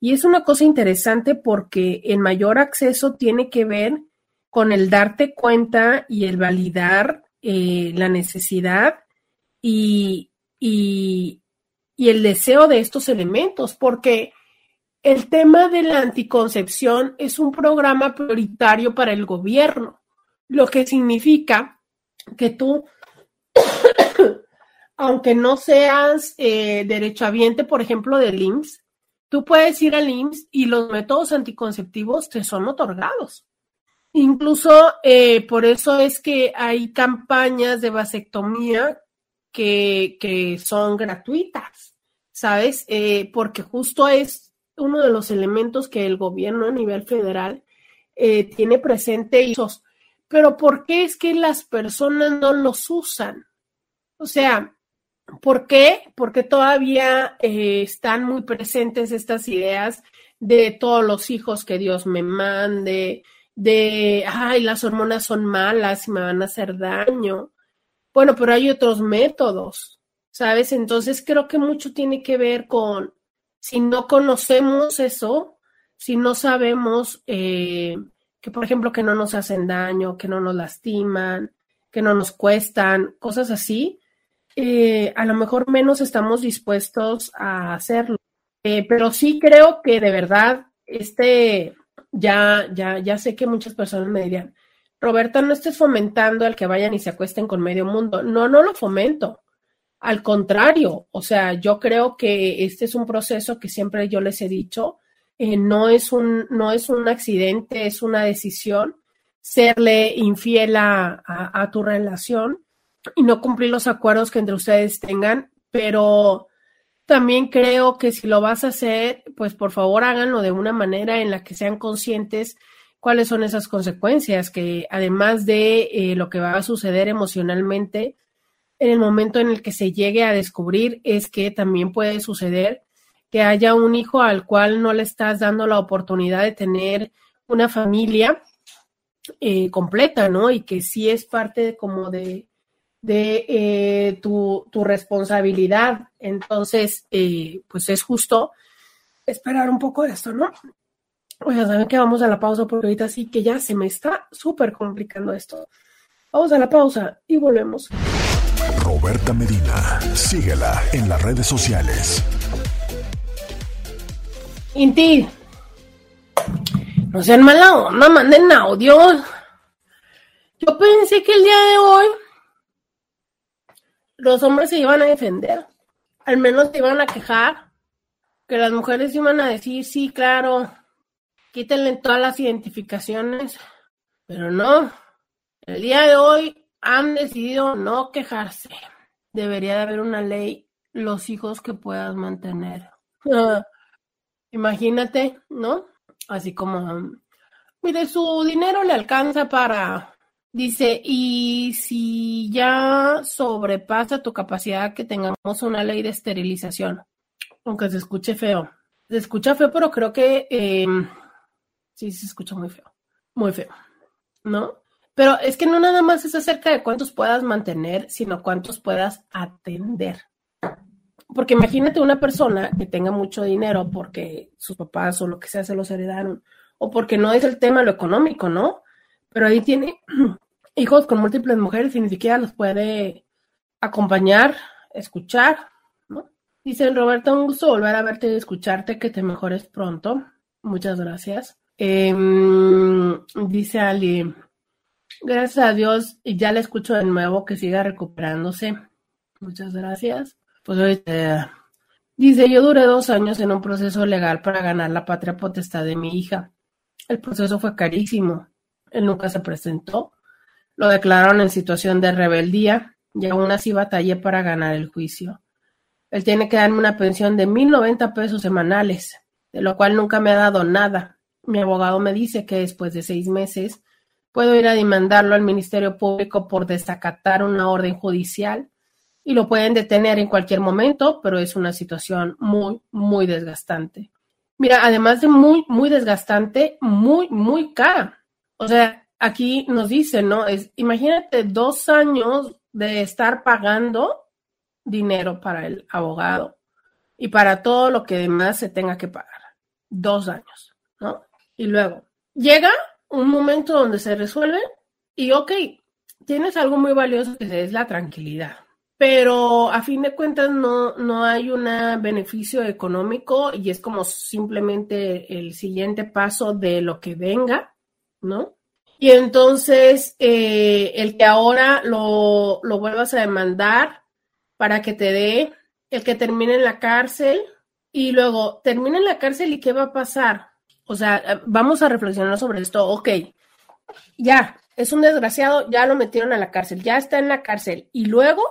B: Y es una cosa interesante porque el mayor acceso tiene que ver con el darte cuenta y el validar eh, la necesidad y, y, y el deseo de estos elementos, porque el tema de la anticoncepción es un programa prioritario para el gobierno, lo que significa que tú, aunque no seas eh, derechohabiente, por ejemplo, del IMSS, tú puedes ir al IMSS y los métodos anticonceptivos te son otorgados. Incluso eh, por eso es que hay campañas de vasectomía que, que son gratuitas, ¿sabes? Eh, porque justo es uno de los elementos que el gobierno a nivel federal eh, tiene presente. Y, pero ¿por qué es que las personas no los usan? O sea, ¿por qué? Porque todavía eh, están muy presentes estas ideas de todos los hijos que Dios me mande, de, ay, las hormonas son malas y me van a hacer daño. Bueno, pero hay otros métodos, ¿sabes? Entonces creo que mucho tiene que ver con, si no conocemos eso, si no sabemos eh, que, por ejemplo, que no nos hacen daño, que no nos lastiman, que no nos cuestan, cosas así, eh, a lo mejor menos estamos dispuestos a hacerlo. Eh, pero sí creo que de verdad, este, ya, ya, ya sé que muchas personas me dirían, Roberta, no estés fomentando al que vayan y se acuesten con medio mundo. No, no lo fomento. Al contrario, o sea, yo creo que este es un proceso que siempre yo les he dicho, eh, no, es un, no es un accidente, es una decisión serle infiel a, tu relación y no cumplir los acuerdos que entre ustedes tengan, pero también creo que si lo vas a hacer, pues por favor háganlo de una manera en la que sean conscientes cuáles son esas consecuencias, que además de eh, lo que va a suceder emocionalmente, en el momento en el que se llegue a descubrir es que también puede suceder que haya un hijo al cual no le estás dando la oportunidad de tener una familia eh, completa, ¿no? Y que sí es parte como de, de eh, tu, responsabilidad. Entonces, eh, pues es justo esperar un poco esto, ¿no? Oiga, saben que vamos a la pausa porque ahorita sí que ya se me está súper complicando esto. Vamos a la pausa y volvemos.
A: Roberta Medina, síguela en las redes sociales.
B: Inti, no sean mala onda, manden audios. Yo pensé que el día de hoy los hombres se iban a defender, al menos se iban a quejar, que las mujeres iban a decir, sí, claro, quítenle todas las identificaciones, pero no, el día de hoy han decidido no quejarse. Debería de haber una ley, los hijos que puedas mantener. Imagínate, ¿no? Así como, mire, su dinero le alcanza para, dice, y si ya sobrepasa tu capacidad que tengamos una ley de esterilización, aunque se escuche feo. Se escucha feo, pero creo que eh, sí, se escucha muy feo, muy feo, ¿no? Pero es que no nada más es acerca de cuántos puedas mantener, sino cuántos puedas atender porque imagínate una persona que tenga mucho dinero porque sus papás o lo que sea se los heredaron, o porque no es el tema lo económico, ¿no? Pero ahí tiene hijos con múltiples mujeres y ni siquiera los puede acompañar, escuchar, ¿no? Dice Roberto, un gusto volver a verte y escucharte, que te mejores pronto. Muchas gracias. Em, dice Ali, gracias a Dios, y ya le escucho de nuevo, que siga recuperándose. Muchas gracias. Pues ahorita dice, yo duré dos años en un proceso legal para ganar la patria potestad de mi hija. El proceso fue carísimo. Él nunca se presentó. Lo declararon en situación de rebeldía y aún así batallé para ganar el juicio. Él tiene que darme una pensión de mil noventa pesos semanales, de lo cual nunca me ha dado nada. Mi abogado me dice que después de seis meses puedo ir a demandarlo al Ministerio Público por desacatar una orden judicial y lo pueden detener en cualquier momento, pero es una situación muy, muy desgastante. Mira, además de muy, muy desgastante, muy, muy cara. O sea, aquí nos dicen, ¿no? Es, imagínate dos años de estar pagando dinero para el abogado y para todo lo que demás se tenga que pagar. Dos años, ¿no? Y luego llega un momento donde se resuelve y, ok, tienes algo muy valioso que es la tranquilidad pero a fin de cuentas no, no hay un beneficio económico y es como simplemente el siguiente paso de lo que venga, ¿no? Y entonces eh, el que ahora lo, lo vuelvas a demandar para que te dé, el que termine en la cárcel y luego termine en la cárcel y qué va a pasar. O sea, vamos a reflexionar sobre esto. Ok, ya, es un desgraciado, ya lo metieron a la cárcel, ya está en la cárcel y luego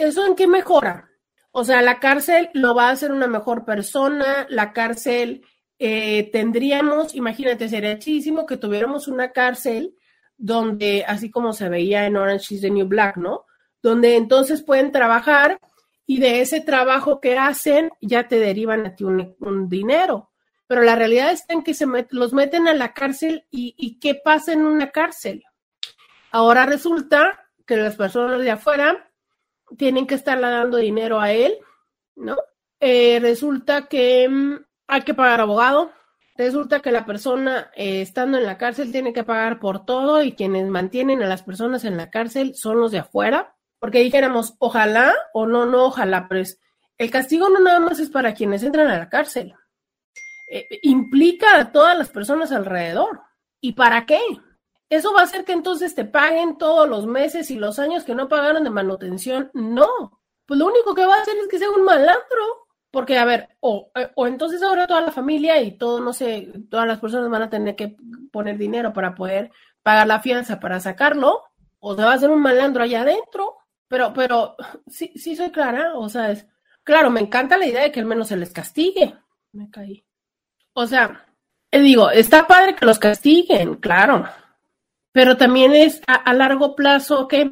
B: ¿Eso en qué mejora? O sea, la cárcel lo va a hacer una mejor persona, la cárcel eh, tendríamos, imagínate, sería chísimo que tuviéramos una cárcel donde, así como se veía en Orange is the New Black, ¿no? Donde entonces pueden trabajar y de ese trabajo que hacen ya te derivan a ti un, dinero. Pero la realidad está en que se los meten a la cárcel y, ¿qué pasa en una cárcel? Ahora resulta que las personas de afuera tienen que estarle dando dinero a él, ¿no? Eh, resulta que mm, hay que pagar abogado, resulta que la persona eh, estando en la cárcel tiene que pagar por todo y quienes mantienen a las personas en la cárcel son los de afuera, porque dijéramos, ojalá o no, no, ojalá, pero el castigo no nada más es para quienes entran a la cárcel, eh, implica a todas las personas alrededor. ¿Y para qué? ¿Eso va a hacer que entonces te paguen todos los meses y los años que no pagaron de manutención? No. Pues lo único que va a hacer es que sea un malandro. Porque, a ver, o, eh, o entonces ahora toda la familia y todo, no sé, todas las personas van a tener que poner dinero para poder pagar la fianza para sacarlo, o se va a hacer un malandro allá adentro. Pero, pero, sí, sí soy clara, o sea, es, claro, me encanta la idea de que al menos se les castigue. Me caí. O sea, eh, digo, está padre que los castiguen, claro, pero también es a, largo plazo que,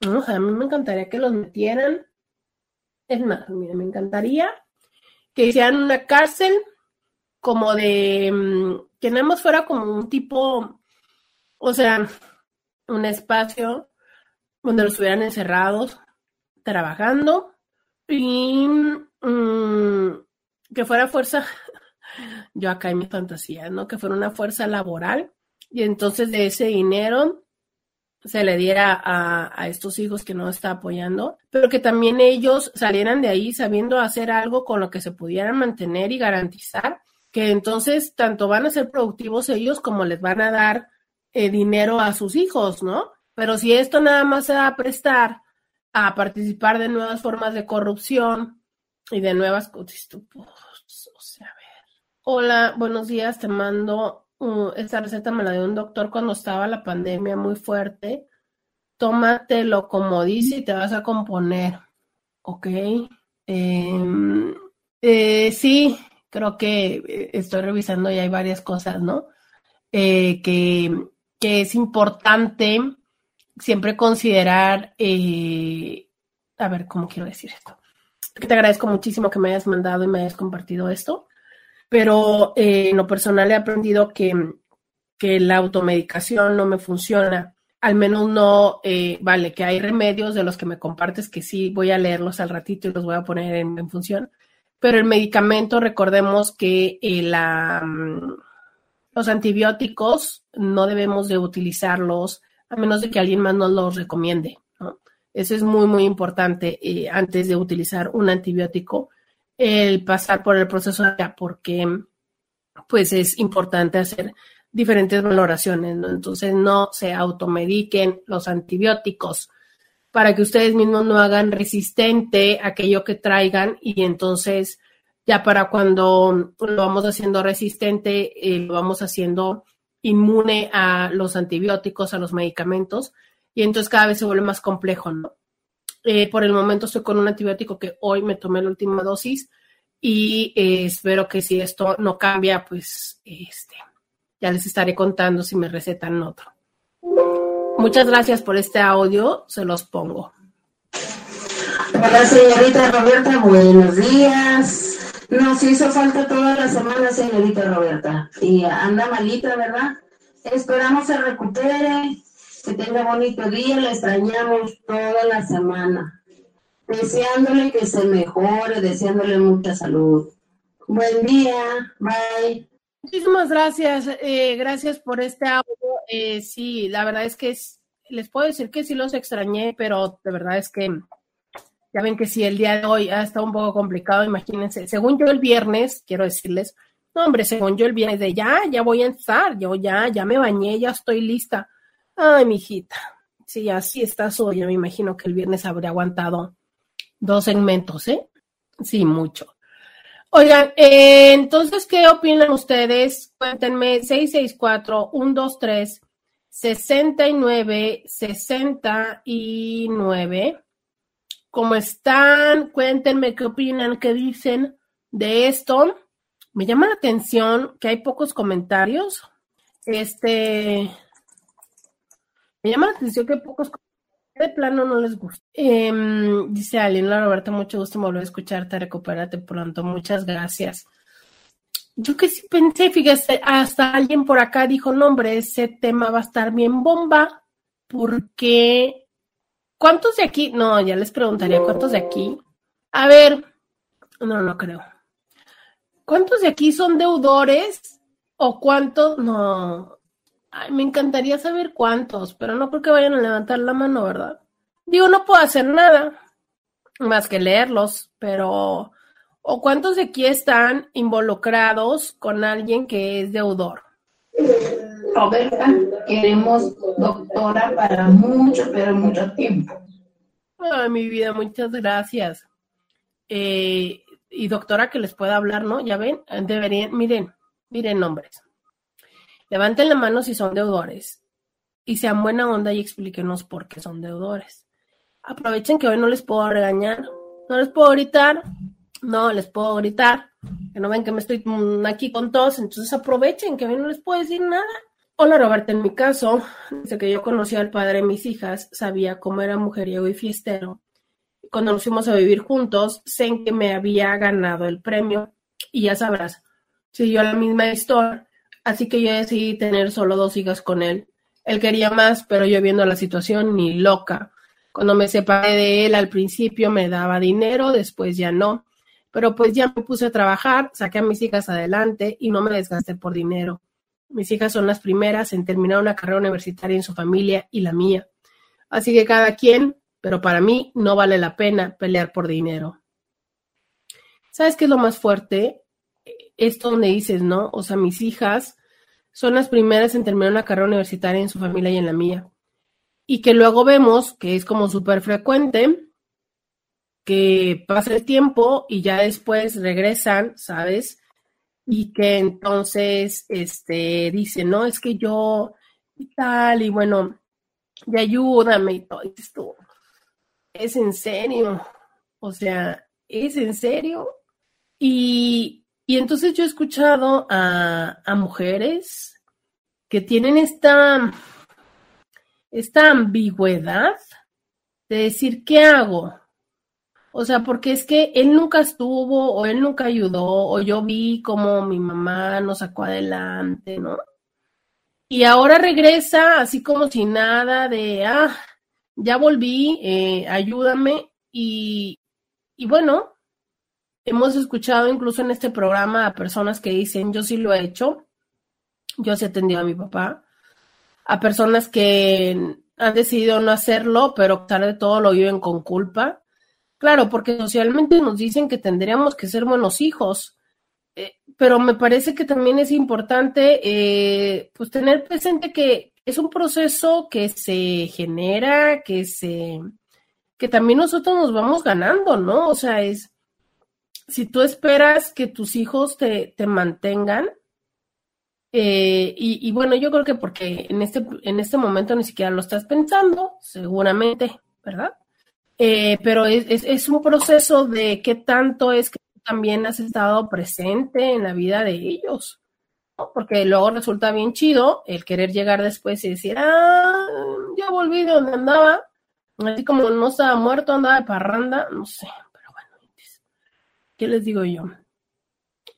B: no, a mí me encantaría que los metieran. Es más, mira, me encantaría que hicieran una cárcel como de, mm, que nada más fuera como un tipo, o sea, un espacio donde los estuvieran encerrados, trabajando y mm, que fuera fuerza yo acá en mi fantasía, ¿no? Que fuera una fuerza laboral y entonces de ese dinero se le diera a, estos hijos que no está apoyando, pero que también ellos salieran de ahí sabiendo hacer algo con lo que se pudieran mantener y garantizar que entonces tanto van a ser productivos ellos como les van a dar eh, dinero a sus hijos, ¿no? Pero si esto nada más se va a prestar a participar de nuevas formas de corrupción y de nuevas cosas. Hola, buenos días, te mando Uh, esta receta me la dio un doctor cuando estaba la pandemia muy fuerte. Tómatelo como dice y te vas a componer. ¿Ok? Em, eh, sí, creo que eh, estoy revisando y hay varias cosas, ¿no? Eh, que, que, es importante siempre considerar, a ver, ¿cómo quiero decir esto? Que te agradezco muchísimo que me hayas mandado y me hayas compartido esto pero eh, en lo personal he aprendido que, que, la automedicación no me funciona. Al menos no, eh, vale, que hay remedios de los que me compartes que sí voy a leerlos al ratito y los voy a poner en, función. Pero el medicamento, recordemos que eh, la, mm, los antibióticos no debemos de utilizarlos a menos de que alguien más nos los recomiende. Eso es muy, muy importante antes de utilizar un antibiótico el pasar por el proceso ya porque pues es importante hacer diferentes valoraciones, ¿no? Entonces no se automediquen los antibióticos para que ustedes mismos no hagan resistente aquello que traigan y entonces ya para cuando lo vamos haciendo resistente, eh, lo vamos haciendo inmune a los antibióticos, a los medicamentos y entonces cada vez se vuelve más complejo, ¿no? Eh, por el momento estoy con un antibiótico que hoy me tomé la última dosis y eh, espero que si esto no cambia, pues este, ya les estaré contando si me recetan otro. Muchas gracias por este audio, se los pongo.
E: Hola señorita Roberta, buenos días. Nos hizo falta toda la semana, señorita Roberta. Y anda malita, ¿verdad? Esperamos se recupere que tenga bonito día, le extrañamos toda la semana. Deseándole que se mejore, deseándole mucha salud. Buen día, bye.
B: Muchísimas gracias, eh, gracias por este audio. Eh, sí, la verdad es que les puedo decir que sí los extrañé, pero de verdad es que ya ven que si el día de hoy ha estado un poco complicado, imagínense. Según yo el viernes, quiero decirles, no hombre, según yo el viernes de ya, ya voy a estar, yo ya, ya me bañé, ya estoy lista. Ay, mi hijita. Sí, así estás hoy. Yo me imagino que el viernes habría aguantado dos segmentos, ¿eh? Sí, mucho. Oigan, eh, entonces, ¿qué opinan ustedes? Cuéntenme 664-123-69-69. ¿Cómo están? Cuéntenme qué opinan, qué dicen de esto. Me llama la atención que hay pocos comentarios. Este, me llama la atención que pocos de plano no les gusta. Em, dice Alina Roberto, mucho gusto volver a escucharte, recupérate pronto, muchas gracias. Yo que sí pensé, fíjese, hasta alguien por acá dijo, no hombre, ese tema va a estar bien bomba, porque ¿cuántos de aquí? No, ya les preguntaría, ¿cuántos de aquí? A ver, no, no creo. ¿Cuántos de aquí son deudores? ¿O cuántos? No, Ay, me encantaría saber cuántos, pero no creo que vayan a levantar la mano, ¿verdad? Digo, no puedo hacer nada más que leerlos, pero ¿o cuántos de aquí están involucrados con alguien que es deudor?
E: Roberta, queremos doctora para mucho, pero mucho tiempo.
B: Ay, mi vida, muchas gracias. Eh, y doctora que les pueda hablar, ¿no? Ya ven, deberían, miren, miren nombres. Levanten la mano si son deudores y sean buena onda y explíquenos por qué son deudores. Aprovechen que hoy no les puedo regañar, no les puedo gritar, no les puedo gritar, que no ven que me estoy aquí con todos, entonces aprovechen que hoy no les puedo decir nada. Hola Roberta, en mi caso, desde que yo conocí al padre de mis hijas, sabía cómo era mujeriego y fiestero. Cuando nos fuimos a vivir juntos, sé que me había ganado el premio y ya sabrás, siguió la misma historia así que yo decidí tener solo dos hijas con él. Él quería más, pero yo viendo la situación ni loca. Cuando me separé de él al principio me daba dinero, después ya no. pero pues ya me puse a trabajar, saqué a mis hijas adelante y no me desgasté por dinero. Mis hijas son las primeras en terminar una carrera universitaria en su familia y la mía. Así que cada quien, pero para mí no vale la pena pelear por dinero. ¿Sabes qué es lo más fuerte? Esto donde dices, ¿no? O sea, mis hijas son las primeras en terminar una carrera universitaria en su familia y en la mía. Y que luego vemos que es como súper frecuente que pasa el tiempo y ya después regresan, ¿sabes? Y que entonces, este, dicen, no, es que yo y tal, y bueno, y ayúdame y todo. Esto, es en serio, o sea, es en serio. Y, y entonces yo he escuchado a, mujeres que tienen esta, esta ambigüedad de decir, ¿qué hago? O sea, porque es que él nunca estuvo o él nunca ayudó o yo vi como mi mamá nos sacó adelante, ¿no? Y ahora regresa así como si nada de, ah, ya volví, eh, ayúdame. Y, y bueno, hemos escuchado incluso en este programa a personas que dicen, yo sí lo he hecho, yo sí he atendido a mi papá, a personas que han decidido no hacerlo, pero a pesar de todo lo viven con culpa Claro, porque socialmente nos dicen que tendríamos que ser buenos hijos, eh, pero me parece que también es importante eh, pues tener presente que es un proceso que se genera, que se que también nosotros nos vamos ganando, ¿no? O sea, es si tú esperas que tus hijos te, te mantengan, eh, y, bueno, yo creo que porque en este, en este momento ni siquiera lo estás pensando, seguramente, ¿verdad? Eh, pero es, es, un proceso de qué tanto es que también has estado presente en la vida de ellos, porque luego resulta bien chido el querer llegar después y decir, ah, ya volví de donde andaba, así como no estaba muerto, andaba de parranda, no sé, ¿qué les digo yo?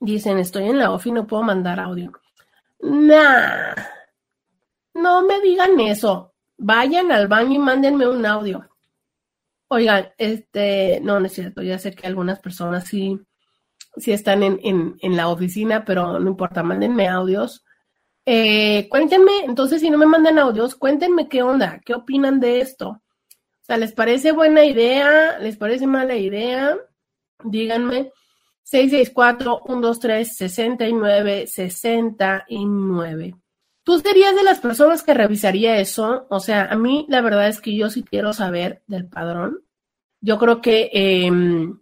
B: Dicen, estoy en la ofi y no puedo mandar audio. Nah, no me digan eso. Vayan al baño y mándenme un audio. Oigan, este, no, no es cierto, ya sé que algunas personas sí, sí están en, en, en la oficina, pero no importa, mándenme audios. Eh, cuéntenme, entonces si no me mandan audios, cuéntenme qué onda, qué opinan de esto. O sea, ¿les parece buena idea? ¿Les parece mala idea? Díganme. 664-123-69-69. ¿Tú serías de las personas que revisaría eso? O sea, a mí la verdad es que yo sí quiero saber del padrón. Yo creo que em,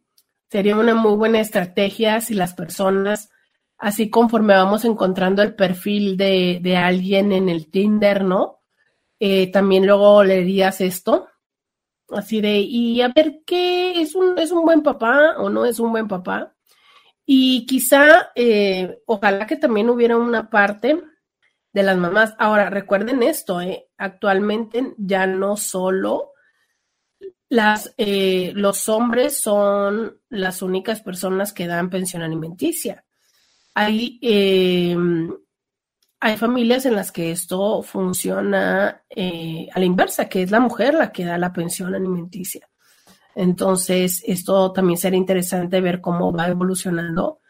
B: sería una muy buena estrategia si las personas, así conforme vamos encontrando el perfil de, alguien en el Tinder, ¿no? Eh, también luego leerías esto, así de, y a ver qué es un, es un buen papá o no es un buen papá. Y quizá, eh, ojalá que también hubiera una parte de las mamás. Ahora, recuerden esto, ¿eh? actualmente ya no solo las, eh, los hombres son las únicas personas que dan pensión alimenticia. Hay, eh, hay familias en las que esto funciona a la inversa, que es la mujer la que da la pensión alimenticia. Entonces, esto también será interesante ver cómo va evolucionando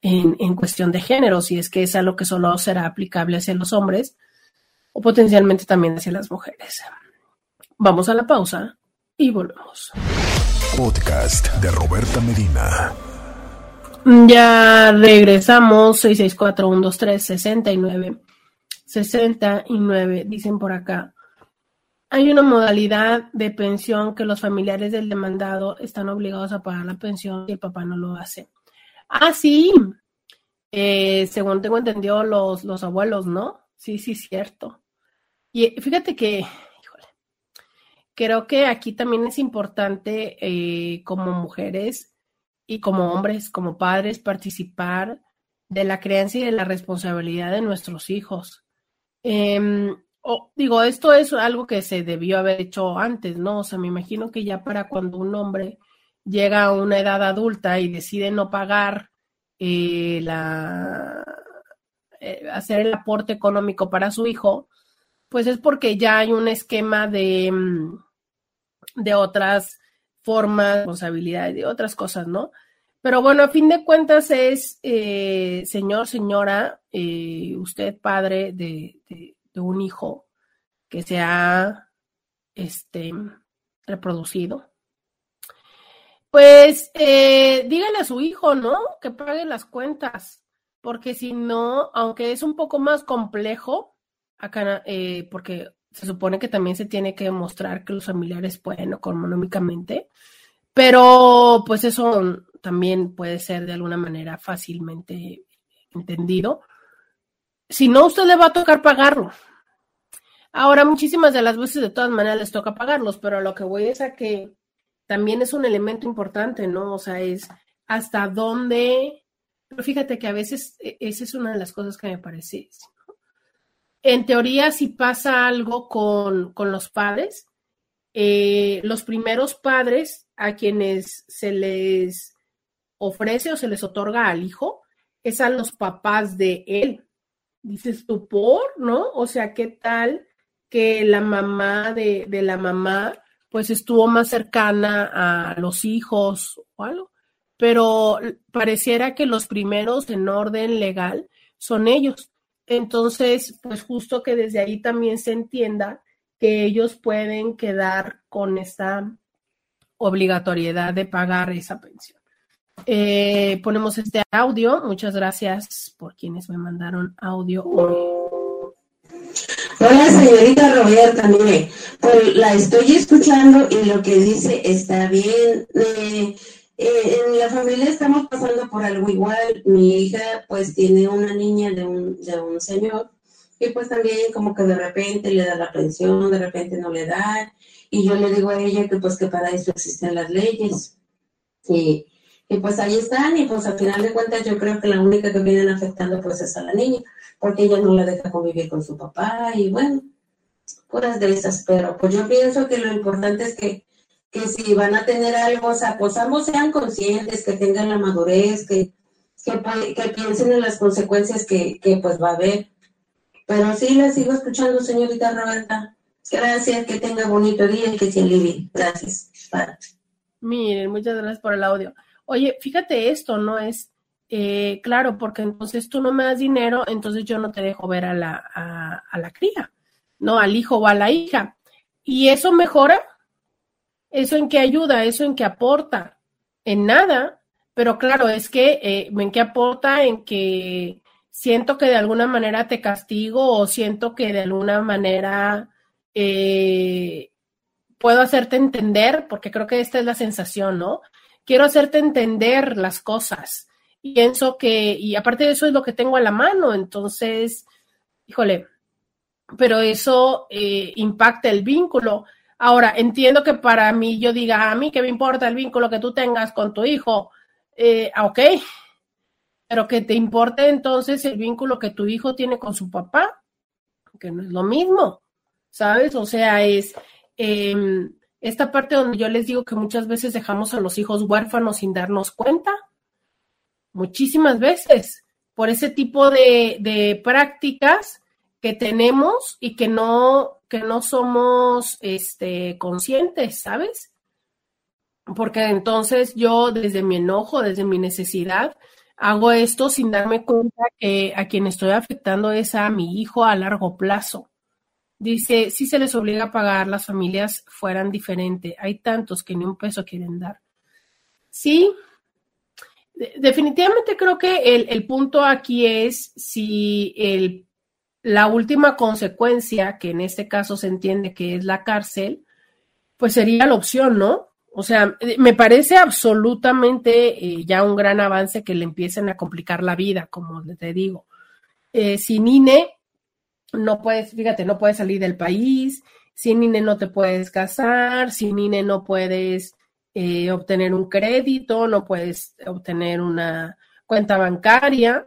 B: en, cuestión de género, si es que es algo que solo será aplicable hacia los hombres o potencialmente también hacia las mujeres. Vamos a la pausa y volvemos.
A: Podcast de Roberta Medina.
B: Ya regresamos, 664-123-69. 69, dicen por acá. Hay una modalidad de pensión que los familiares del demandado están obligados a pagar la pensión y el papá no lo hace. Ah, sí. Eh, según tengo entendido, los, los abuelos, ¿no? Sí, sí, cierto. Y fíjate que, híjole, creo que aquí también es importante eh, como mujeres y como hombres, como padres, participar de la creencia y de la responsabilidad de nuestros hijos. Em, digo, esto es algo que se debió haber hecho antes, ¿no? O sea, me imagino que ya para cuando un hombre llega a una edad adulta y decide no pagar eh, la, eh, hacer el aporte económico para su hijo, pues es porque ya hay un esquema de, mm, de otras formas, responsabilidades, de otras cosas, ¿no? Pero bueno, a fin de cuentas es, eh, señor, señora, eh, usted padre de, de, un hijo que se ha este, reproducido. Pues eh, dígale a su hijo, ¿no? Que pague las cuentas, porque si no, aunque es un poco más complejo, acá, eh, porque se supone que también se tiene que demostrar que los familiares pueden económicamente, pero pues eso también puede ser de alguna manera fácilmente entendido. Si no, usted le va a tocar pagarlo. Ahora, muchísimas de las veces de todas maneras les toca pagarlos, pero lo que voy es a que también es un elemento importante, ¿no? O sea, es hasta dónde, pero fíjate que a veces e, esa es una de las cosas que me parece. En teoría, si pasa algo con, con los padres, eh, los primeros padres a quienes se les ofrece o se les otorga al hijo es a los papás de él. Dices tú, por, ¿no? O sea, ¿qué tal que la mamá de, de la mamá pues estuvo más cercana a los hijos o algo? Pero pareciera que los primeros en orden legal son ellos. Entonces, pues justo que desde ahí también se entienda que ellos pueden quedar con esta obligatoriedad de pagar esa pensión. Eh, ponemos este audio. Muchas gracias por quienes me mandaron audio hoy.
E: Hola, señorita Roberta, mire, pues la estoy escuchando y lo que dice está bien. Eh, eh, en la familia estamos pasando por algo igual. Mi hija pues tiene una niña de un, de un señor y pues también como que de repente le da la pensión, de repente no le da. Y yo le digo a ella que pues que para eso existen las leyes. Y, y pues ahí están y pues al final de cuentas yo creo que la única que vienen afectando pues es a la niña, porque ella no la deja convivir con su papá y bueno, puras de esas. Pero pues yo pienso que lo importante es que, que si van a tener algo, o sea, pues ambos sean conscientes, que tengan la madurez, que, que, piensen en las consecuencias que, que pues va a haber. Pero sí, la sigo escuchando, señorita Roberta. Gracias, que tenga bonito día y que se alivie. Gracias.
B: Miren, muchas gracias por el audio. Oye, fíjate esto, ¿no? Es eh, claro, porque entonces tú no me das dinero, entonces yo no te dejo ver a la, a, la cría, ¿no? Al hijo o a la hija. ¿Y eso mejora? ¿Eso en qué ayuda? ¿Eso en qué aporta? En nada, pero claro, es que eh, en qué aporta, en que siento que de alguna manera te castigo o siento que de alguna manera eh, puedo hacerte entender, porque creo que esta es la sensación, ¿no? Quiero hacerte entender las cosas. Pienso que, y aparte de eso es lo que tengo a la mano, entonces, híjole, pero eso eh, impacta el vínculo. Ahora, entiendo que para mí yo diga, a mí que me importa el vínculo que tú tengas con tu hijo, eh, ah, ok, pero que te importe entonces el vínculo que tu hijo tiene con su papá, que no es lo mismo, ¿sabes? O sea, es em, esta parte donde yo les digo que muchas veces dejamos a los hijos huérfanos sin darnos cuenta, muchísimas veces, por ese tipo de prácticas que tenemos y que no, que no somos este, conscientes, ¿sabes? Porque entonces yo desde mi enojo, desde mi necesidad, hago esto sin darme cuenta que a quien estoy afectando es a mi hijo a largo plazo. Dice, si se les obliga a pagar, las familias fueran diferentes. Hay tantos que ni un peso quieren dar. Sí, definitivamente creo que el, punto aquí es si el, la última consecuencia, que en este caso se entiende que es la cárcel, pues sería la opción, ¿no? O sea, eh, me parece absolutamente eh, ya un gran avance que le empiecen a complicar la vida, como te digo. Eh, sin INE, no puedes, fíjate, no puedes salir del país, sin INE no te puedes casar, sin INE no puedes obtener un crédito, no puedes obtener una cuenta bancaria,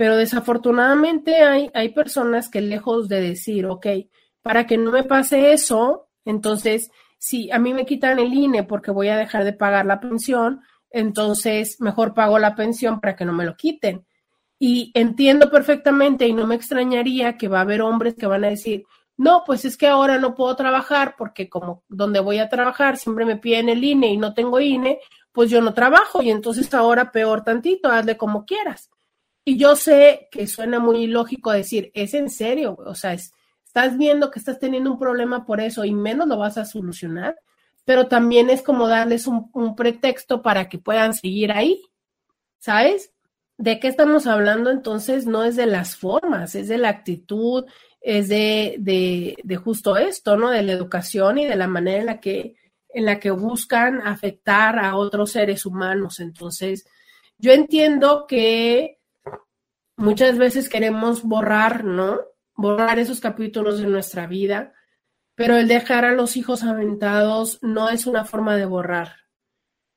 B: pero desafortunadamente hay, hay personas que lejos de decir, ok, para que no me pase eso, entonces si a mí me quitan el INE porque voy a dejar de pagar la pensión, entonces mejor pago la pensión para que no me lo quiten. Y entiendo perfectamente y no me extrañaría que va a haber hombres que van a decir, no, pues es que ahora no puedo trabajar porque como donde voy a trabajar siempre me piden el INE y no tengo INE, pues yo no trabajo y entonces ahora peor tantito, hazle como quieras. Y yo sé que suena muy ilógico decir, es en serio, o sea, estás viendo que estás teniendo un problema por eso y menos lo vas a solucionar, pero también es como darles un, un pretexto para que puedan seguir ahí, ¿sabes? ¿De qué estamos hablando entonces? No es de las formas, es de la actitud, es de, de, de, justo esto, ¿no? De la educación y de la manera en la que, en la que buscan afectar a otros seres humanos. Entonces, yo entiendo que muchas veces queremos borrar, ¿no? Borrar esos capítulos de nuestra vida, pero el dejar a los hijos aventados no es una forma de borrar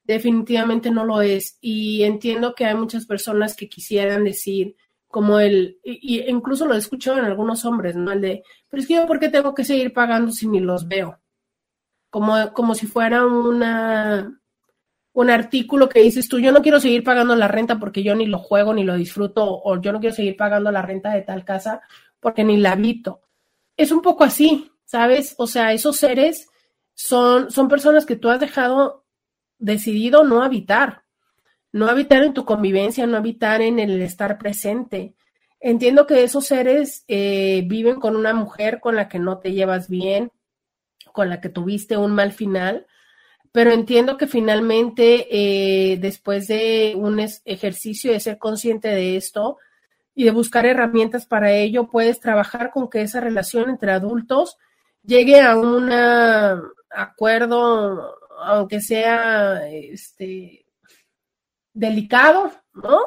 B: definitivamente no lo es. Y entiendo que hay muchas personas que quisieran decir, como el, y, incluso lo he escuchado en algunos hombres, ¿no? El de, pero es que yo, ¿por qué tengo que seguir pagando si ni los veo? Como, como si fuera una, un artículo que dices tú, yo no quiero seguir pagando la renta porque yo ni lo juego ni lo disfruto, o yo no quiero seguir pagando la renta de tal casa porque ni la habito. Es un poco así, ¿sabes? O sea, esos seres son, son personas que tú has dejado decidido no habitar, no habitar en tu convivencia, no habitar en el estar presente. Entiendo que esos seres eh, viven con una mujer con la que no te llevas bien, con la que tuviste un mal final, pero entiendo que finalmente eh, después de un ejercicio de ser consciente de esto y de buscar herramientas para ello, puedes trabajar con que esa relación entre adultos llegue a un acuerdo aunque sea este, delicado, ¿no?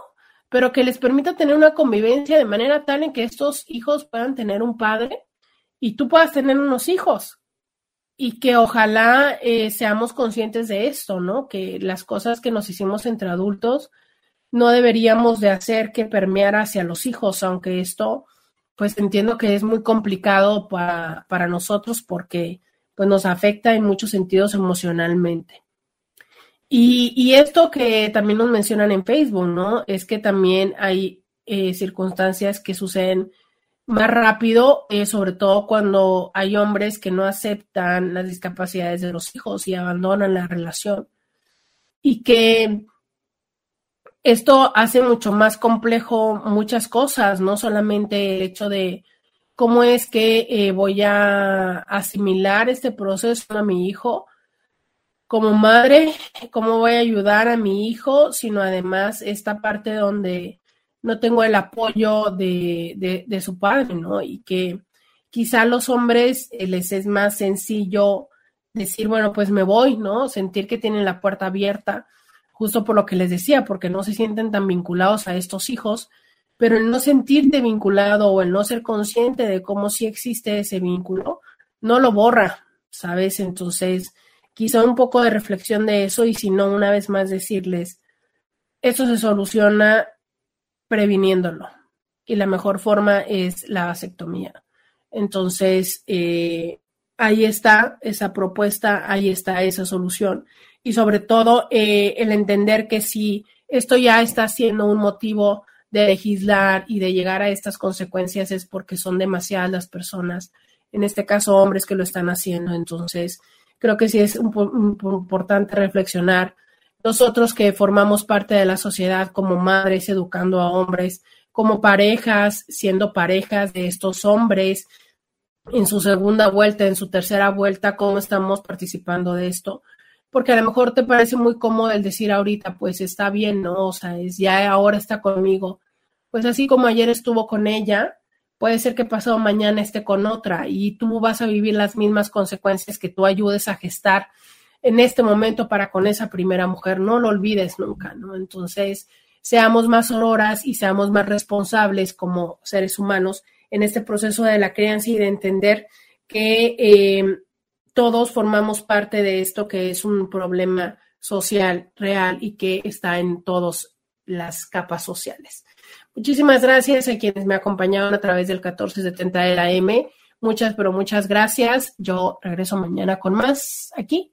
B: Pero que les permita tener una convivencia de manera tal en que estos hijos puedan tener un padre y tú puedas tener unos hijos. Y que ojalá eh, seamos conscientes de esto, ¿no? Que las cosas que nos hicimos entre adultos no deberíamos de hacer que permeara hacia los hijos, aunque esto, pues entiendo que es muy complicado para, para nosotros porque pues nos afecta en muchos sentidos emocionalmente. Y, esto que también nos mencionan en Facebook, ¿no? Es que también hay eh, circunstancias que suceden más rápido, eh, sobre todo cuando hay hombres que no aceptan las discapacidades de los hijos y abandonan la relación. Y que esto hace mucho más complejo muchas cosas, no solamente el hecho de cómo es que eh, voy a asimilar este proceso a mi hijo como madre, cómo voy a ayudar a mi hijo, sino además esta parte donde no tengo el apoyo de, de, su padre, ¿no? Y que quizá a los hombres eh, les es más sencillo decir, bueno, pues me voy, ¿no? Sentir que tienen la puerta abierta, justo por lo que les decía, porque no se sienten tan vinculados a estos hijos, pero el no sentirte vinculado o el no ser consciente de cómo sí existe ese vínculo, no lo borra, ¿sabes? Entonces, quizá un poco de reflexión de eso y si no, una vez más decirles, eso se soluciona previniéndolo y la mejor forma es la vasectomía. Entonces, eh, ahí está esa propuesta, ahí está esa solución y sobre todo eh, el entender que si esto ya está siendo un motivo de legislar y de llegar a estas consecuencias es porque son demasiadas las personas, en este caso hombres que lo están haciendo. Entonces, creo que sí es importante reflexionar. Nosotros que formamos parte de la sociedad como madres educando a hombres, como parejas, siendo parejas de estos hombres, en su segunda vuelta, en su tercera vuelta, cómo estamos participando de esto. Porque a lo mejor te parece muy cómodo el decir ahorita, pues está bien, ¿no? O sea, ya ahora está conmigo pues así como ayer estuvo con ella, puede ser que pasado mañana esté con otra y tú vas a vivir las mismas consecuencias que tú ayudes a gestar en este momento para con esa primera mujer. No lo olvides nunca, ¿no? Entonces, seamos más auroras y seamos más responsables como seres humanos en este proceso de la crianza y de entender que eh, todos formamos parte de esto que es un problema social real y que está en todas las capas sociales. Muchísimas gracias a quienes me acompañaron a través del 1470 de la M. Muchas, pero muchas gracias. Yo regreso mañana con más aquí